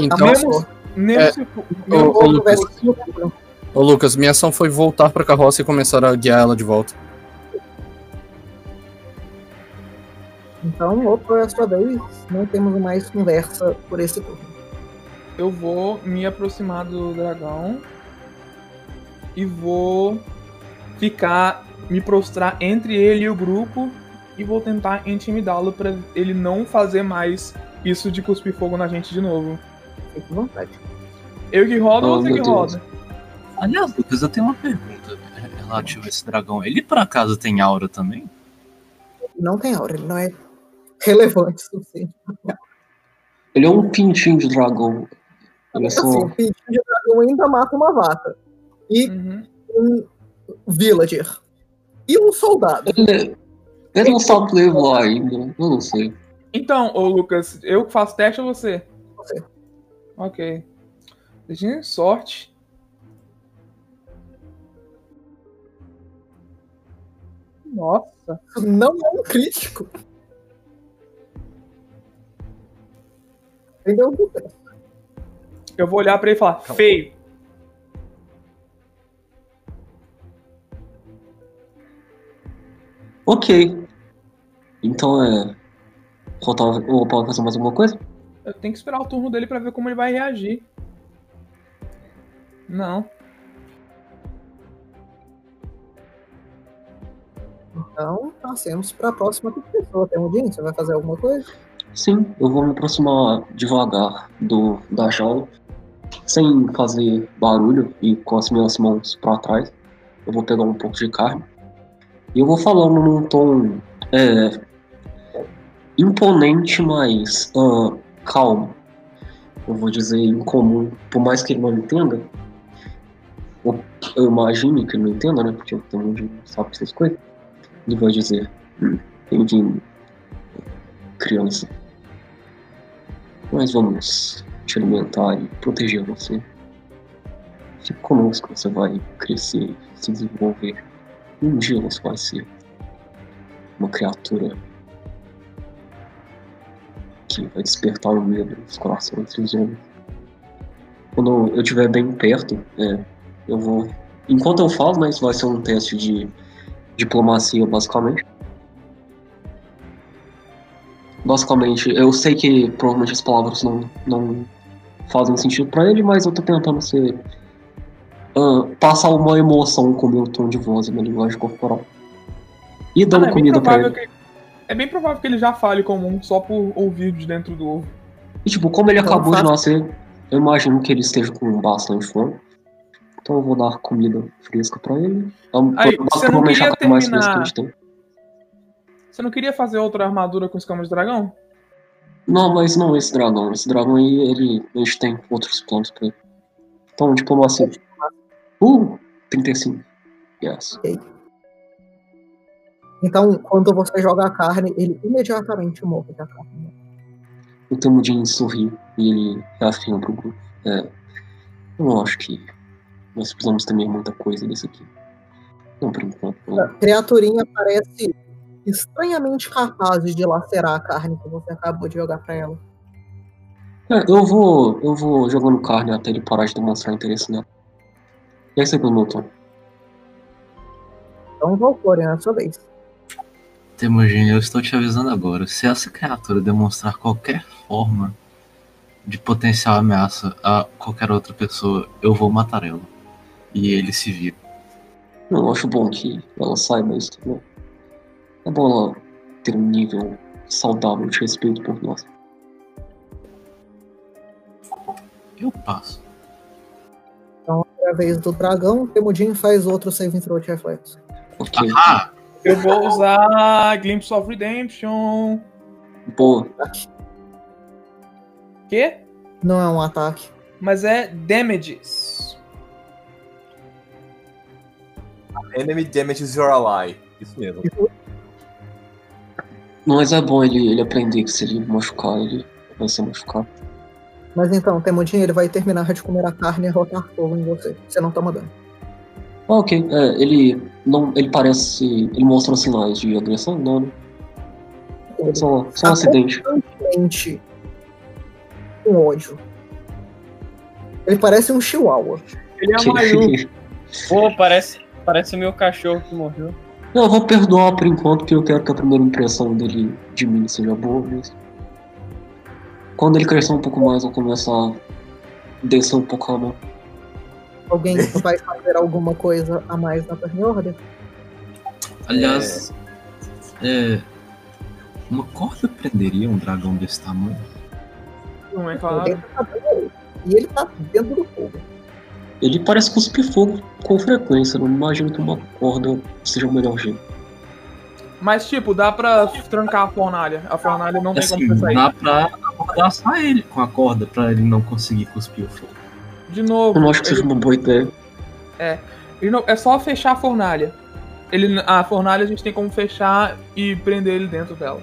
Então, mesmo, mesmo é, se Lucas, ô, Lucas, minha ação foi voltar pra carroça e começar a guiar ela de volta. Então, opa, é sua vez. Não temos mais conversa por esse turno. eu vou me aproximar do dragão e vou ficar me prostrar entre ele e o grupo e vou tentar intimidá-lo pra ele não fazer mais isso de cuspir fogo na gente de novo. Fique à vontade. Eu que rodo Oh, ou você que Deus. roda? Aliás, Lucas, eu tenho uma pergunta relativa a esse dragão. Ele por acaso tem aura também? Não tem aura, ele não é relevante o suficiente. Ele é um pintinho de dragão. Ele é Assim, só. o pintinho de dragão ainda mata uma vaca. E Uhum. um villager. E um soldado. Ele, ele não sabe levar ainda. Eu não sei. Então, ô Lucas, eu que faço teste ou você? Você. Ok. Deixa sorte. Nossa. Não é um crítico. Entendeu? Lucas? Eu vou olhar pra ele e falar, feio. Ok. Então é. Faltava. O Paulo fazer mais alguma coisa? Eu tenho que esperar o turno dele pra ver como ele vai reagir. Não. Então, passemos para a próxima pessoa. Tem um Você vai fazer alguma coisa? Sim, eu vou me aproximar devagar do da jaula, sem fazer barulho e com as minhas mãos para trás. Eu vou pegar um pouco de carne e eu vou falando num tom é, imponente, mas ah, calmo. Eu vou dizer incomum, por mais que ele não entenda. ou Eu imagine que ele não entenda, né? Porque eu tenho de sabe essas coisas. Ele vai dizer: hum, Bem-vindo, criança. Nós vamos te alimentar e proteger você. Fique conosco, você vai crescer, se desenvolver. Um dia você vai ser uma criatura que vai despertar o medo nos corações dos homens. Quando eu estiver bem perto, é, eu vou. Enquanto eu falo, né, isso vai ser um teste de diplomacia, basicamente. Basicamente, eu sei que provavelmente as palavras não, não fazem sentido pra ele, mas eu tô tentando ser. Ah, passar uma emoção com o meu tom de voz e minha linguagem corporal. E dando Ah, é, comida pra ele. que, é bem provável que ele já fale comum só por ouvir de dentro do ovo. E tipo, como ele Então, acabou de nascer, eu imagino que ele esteja com bastante fome. Então eu vou dar comida fresca pra ele. É Aí, você não queria carne mais fresca que a terminar- gente tem. Você não queria fazer outra armadura com escamas de dragão? Não, mas não esse dragão. Esse dragão aí, ele, a gente tem outros planos pra ele. Então, diplomacia. Uh, 35. Yes. Então, quando você joga a carne, ele imediatamente morre da carne. O Temudin sorri e ele reafirma pro grupo. É, eu não acho que nós precisamos temer muita coisa desse aqui. Não, por enquanto. A criaturinha parece estranhamente capaz de lacerar a carne que você acabou de jogar pra ela. É, eu vou. Eu vou jogando carne até ele parar de demonstrar interesse nela. Aí você meu tom. Então, Valkyrie, é a sua vez. Temujin, eu estou te avisando agora. Se essa criatura demonstrar qualquer forma de potencial ameaça a qualquer outra pessoa, eu vou matar ela. e ele se vira. Eu acho bom que ela saiba isso também. É bom ela ter um nível saudável de respeito por nós. Eu passo. A vez do dragão, Temudin faz outro save throw de reflexo. Ok. Ah, Eu vou usar Glimpse of Redemption. Boa. Quê? Não é um ataque. Mas é Damages. Enemy damages your ally. Isso mesmo. Mas é bom ele, ele aprender que se ele machucar, ele vai ser machucado. Mas então, Temudin, ele vai terminar de comer a carne e rotar fogo em você. Você não toma dano. Ah, ok. É, ele não. Ele parece. Ele mostra sinais de agressão? Não, né? Só, só um acidente. Constantemente com ódio. Ele parece um chihuahua. Ele é. Mayu. Pô, parece, parece o meu cachorro que morreu. Não, eu vou perdoar por enquanto, porque eu quero que a primeira impressão dele de mim seja boa mesmo. Quando ele crescer um pouco mais, eu começar a descer um pouco a mão. Alguém vai fazer alguma coisa a mais na turn order? aliás, é, uma corda prenderia um dragão desse tamanho? Não é claro. Tá E ele tá dentro do fogo. Ele parece cuspir fogo com frequência, não imagino que uma corda seja o melhor jeito. Mas, tipo, dá pra trancar a fornalha. A fornalha não tem Assim, como sair. dá pra amordaçar ele com a corda pra ele não conseguir cuspir o fogo. De novo. Eu não acho que seja ele- uma boa ideia. não- é só fechar a fornalha. Ele, a fornalha a gente tem como fechar e prender ele dentro dela.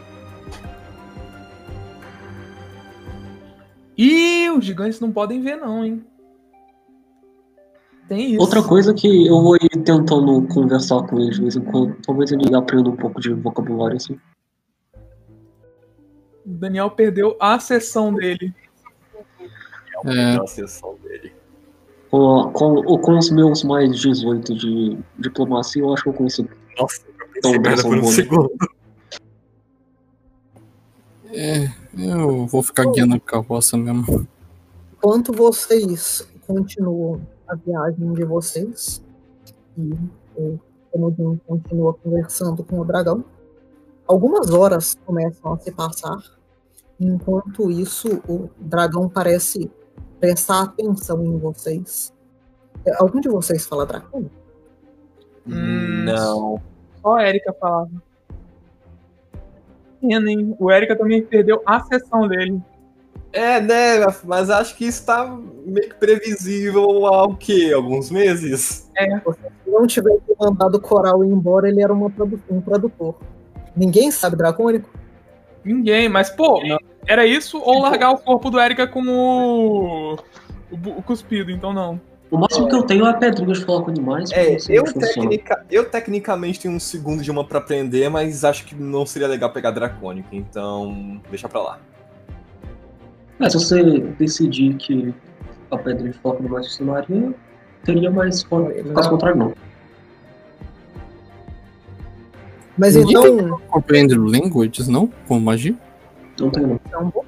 Ih, os gigantes não podem ver, não, hein? Tem isso. Outra coisa que eu vou ir tentando conversar com ele de vez em quando. Talvez ele aprenda um pouco de vocabulário assim. O Daniel perdeu a sessão dele. É, Na sessão dele. Com, a- com, com os meus mais 18 de diplomacia, eu acho que eu conheço. Nossa, eu Então, são por um segundo. é, eu vou ficar guiando a carroça mesmo. Enquanto vocês continuam a viagem de vocês e o Temudin continua conversando com o dragão, algumas horas começam a se passar. Enquanto isso, o dragão parece prestar atenção em vocês. É, Algum de vocês fala dragão? Hum. Não. Só a Erika falava. Pena, hein? O Erika também perdeu a sessão dele. É, né? Mas acho que isso tá meio que previsível há o quê? Alguns meses? Se não tivesse mandado o Coral ir embora, ele era uma um produtor. Ninguém sabe dracônico? Ninguém, mas, pô, era isso ou largar o corpo do Erika com o. o, o cuspido, então não. O máximo que eu tenho é pedrinhas de animais. É, sei eu, tecnica, eu tecnicamente tenho um segundo de uma pra aprender, mas acho que não seria legal pegar dracônico, então deixa pra lá. É, se você decidir que a pedrinha de com animais funcionaria, teria mais forma. Caso contrário, não. Mas Ninguém então. Compreende languages, não? Com magia? Não tem, não. É um bom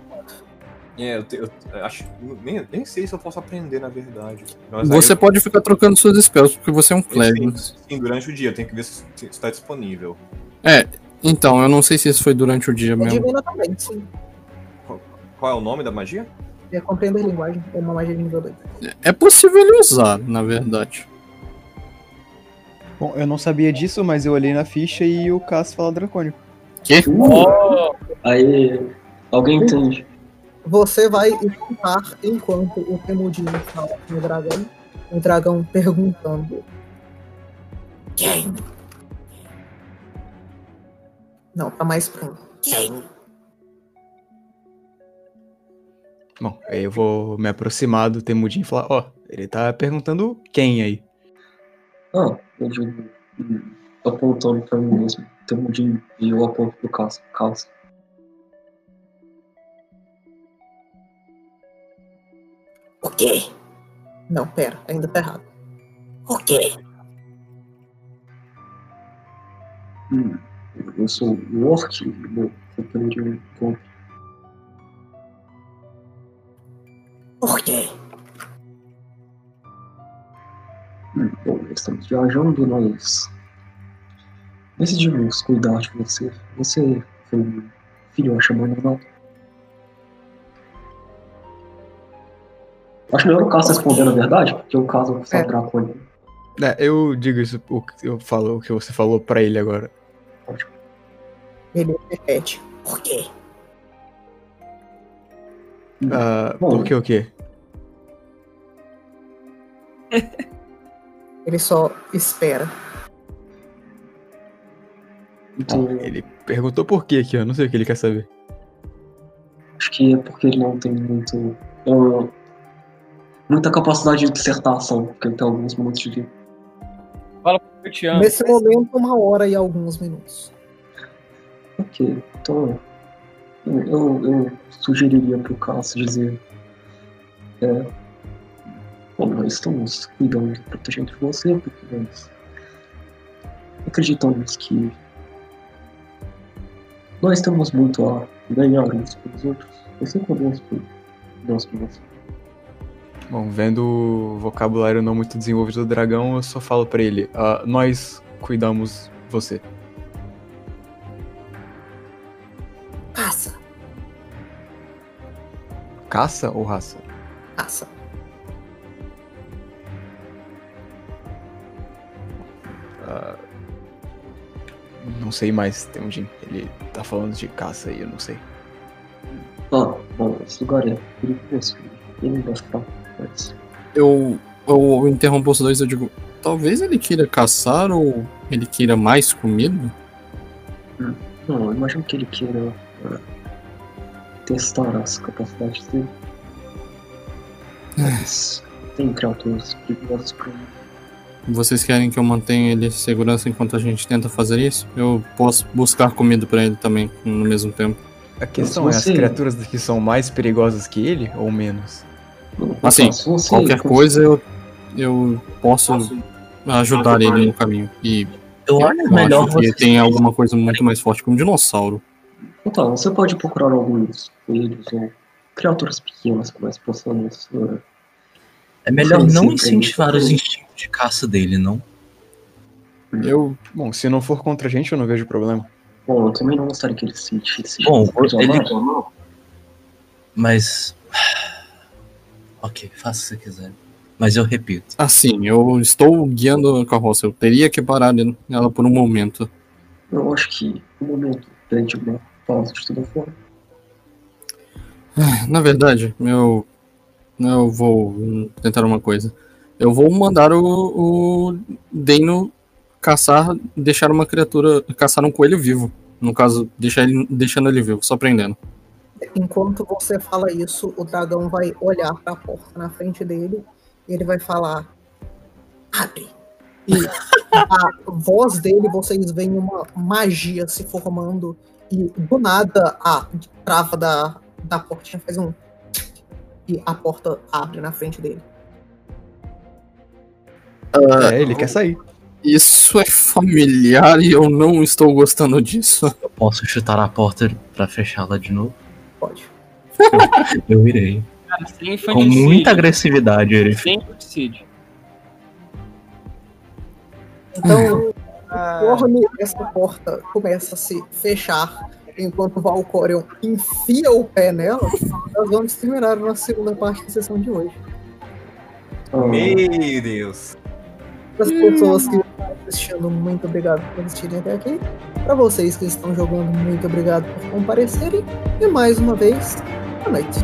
É, eu, te- eu acho. Nem, nem sei se eu posso aprender, na verdade. Mas aí Você eu- pode ficar trocando suas spells, porque você é um clérigo. Sim, durante o dia, eu tenho que ver se está disponível. Então, eu não sei se isso foi durante o dia O mesmo. Divina também, sim. Qual é o nome da magia? É compreender linguagem. É uma magia de nível 2. É possível ele usar, na verdade. Bom, eu não sabia disso, mas eu olhei na ficha e o Cass fala dracônico. Que? Uh, aí, alguém entende. Você vai escutar enquanto o Temudin fala com o dragão. O dragão perguntando: Quem? Não, tá mais pra. Quem? Bom, aí eu vou me aproximar do Temudin e falar, ó, ele tá perguntando quem aí. Ah, eu digo. apontando pra mim mesmo. Temudinho. E eu aponto pro Caso. Caso. O quê? Não, pera, ainda tá errado. O quê? Hum, eu sou o Orc, meu companheiro de encontro. Por quê? Bom, estamos viajando, nós decidimos cuidar de você. Você foi um filho chamando não? Acho melhor o Caso responder na verdade, porque o Caso vai É. entrar com ele. É, eu digo isso, o que eu falo o que você falou pra ele agora. Ele repete. Por quê? Ah, Bom. por que o quê? Ele só espera. Então, Ele perguntou por quê aqui, eu não sei o que ele quer saber. acho que é porque ele não tem muito. ah, muita capacidade de dissertação, porque ele tem alguns momentos de vida. Eu te amo. Nesse momento, uma hora e alguns minutos. Ok, então eu, eu, eu sugeriria pro Cássio dizer. É, bom, nós estamos cuidando e protegendo de você, porque nós acreditamos que nós temos muito a ganhar uns pelos outros, assim como nós por nós por você. Bom, vendo o vocabulário não muito desenvolvido do dragão, eu só falo pra ele: ah, nós cuidamos você. Caça, Caça ou raça? caça. Não sei mais, Temujin. Ele tá falando de caça aí, eu não sei. Ah, bom, esse lugar é perigoso, ele não vai ficar, mas Eu, eu interrompo os dois eu digo, talvez ele queira caçar ou ele queira mais comida? Não, eu imagino que ele queira eh, testar as capacidades dele. Mas tem criaturas perigosas por aí. Vocês querem que eu mantenha ele em segurança enquanto a gente tenta fazer isso? Eu posso buscar comida pra ele também no mesmo tempo. A questão é, as criaturas daqui são mais perigosas que ele ou menos? Assim, você Qualquer coisa eu, eu posso ajudar ele no caminho. E Eu eu melhor acho que você. tem alguma coisa muito mais forte que um dinossauro. Então, você pode procurar alguns coelhos ou criaturas pequenas que nós possamos. eh, É melhor não incentivar os instintos de caça dele, não? Eu Bom, se não for contra a gente, eu não vejo problema. Bom, eu também não gostaria que ele se sentisse. Bom, ele-. Mas. Ok, faça o que você quiser. Mas eu repito, Assim, eu estou guiando a carroça. Eu teria que parar ela por um momento. Eu acho que o momento pede uma pausa de toda forma. Na verdade, eu. Eu vou tentar uma coisa. Eu vou mandar o, o Deno caçar, deixar uma criatura. caçar um coelho vivo. No caso, deixar ele, deixando ele vivo, só prendendo. Enquanto você fala isso, o dragão vai olhar pra porta na frente dele e ele vai falar: Abre. E a voz dele, vocês veem uma magia se formando e do nada a trava da, da portinha faz um. E a porta abre na frente dele. É, ele quer sair. Isso é familiar e eu não estou gostando disso. eu posso chutar a porta pra fechá-la de novo? Pode. Eu irei. Cara, Com muita agressividade, eu irei. Sem infanticídio. Então, conforme essa porta começa a se fechar, enquanto o Valcorion enfia o pé nela, nós vamos terminar a nossa segunda parte da sessão de hoje. Ah, Meu Deus. Para as pessoas que estão assistindo, muito obrigado por assistirem até aqui. Para vocês que estão jogando, muito obrigado por comparecerem. E mais uma vez, boa noite.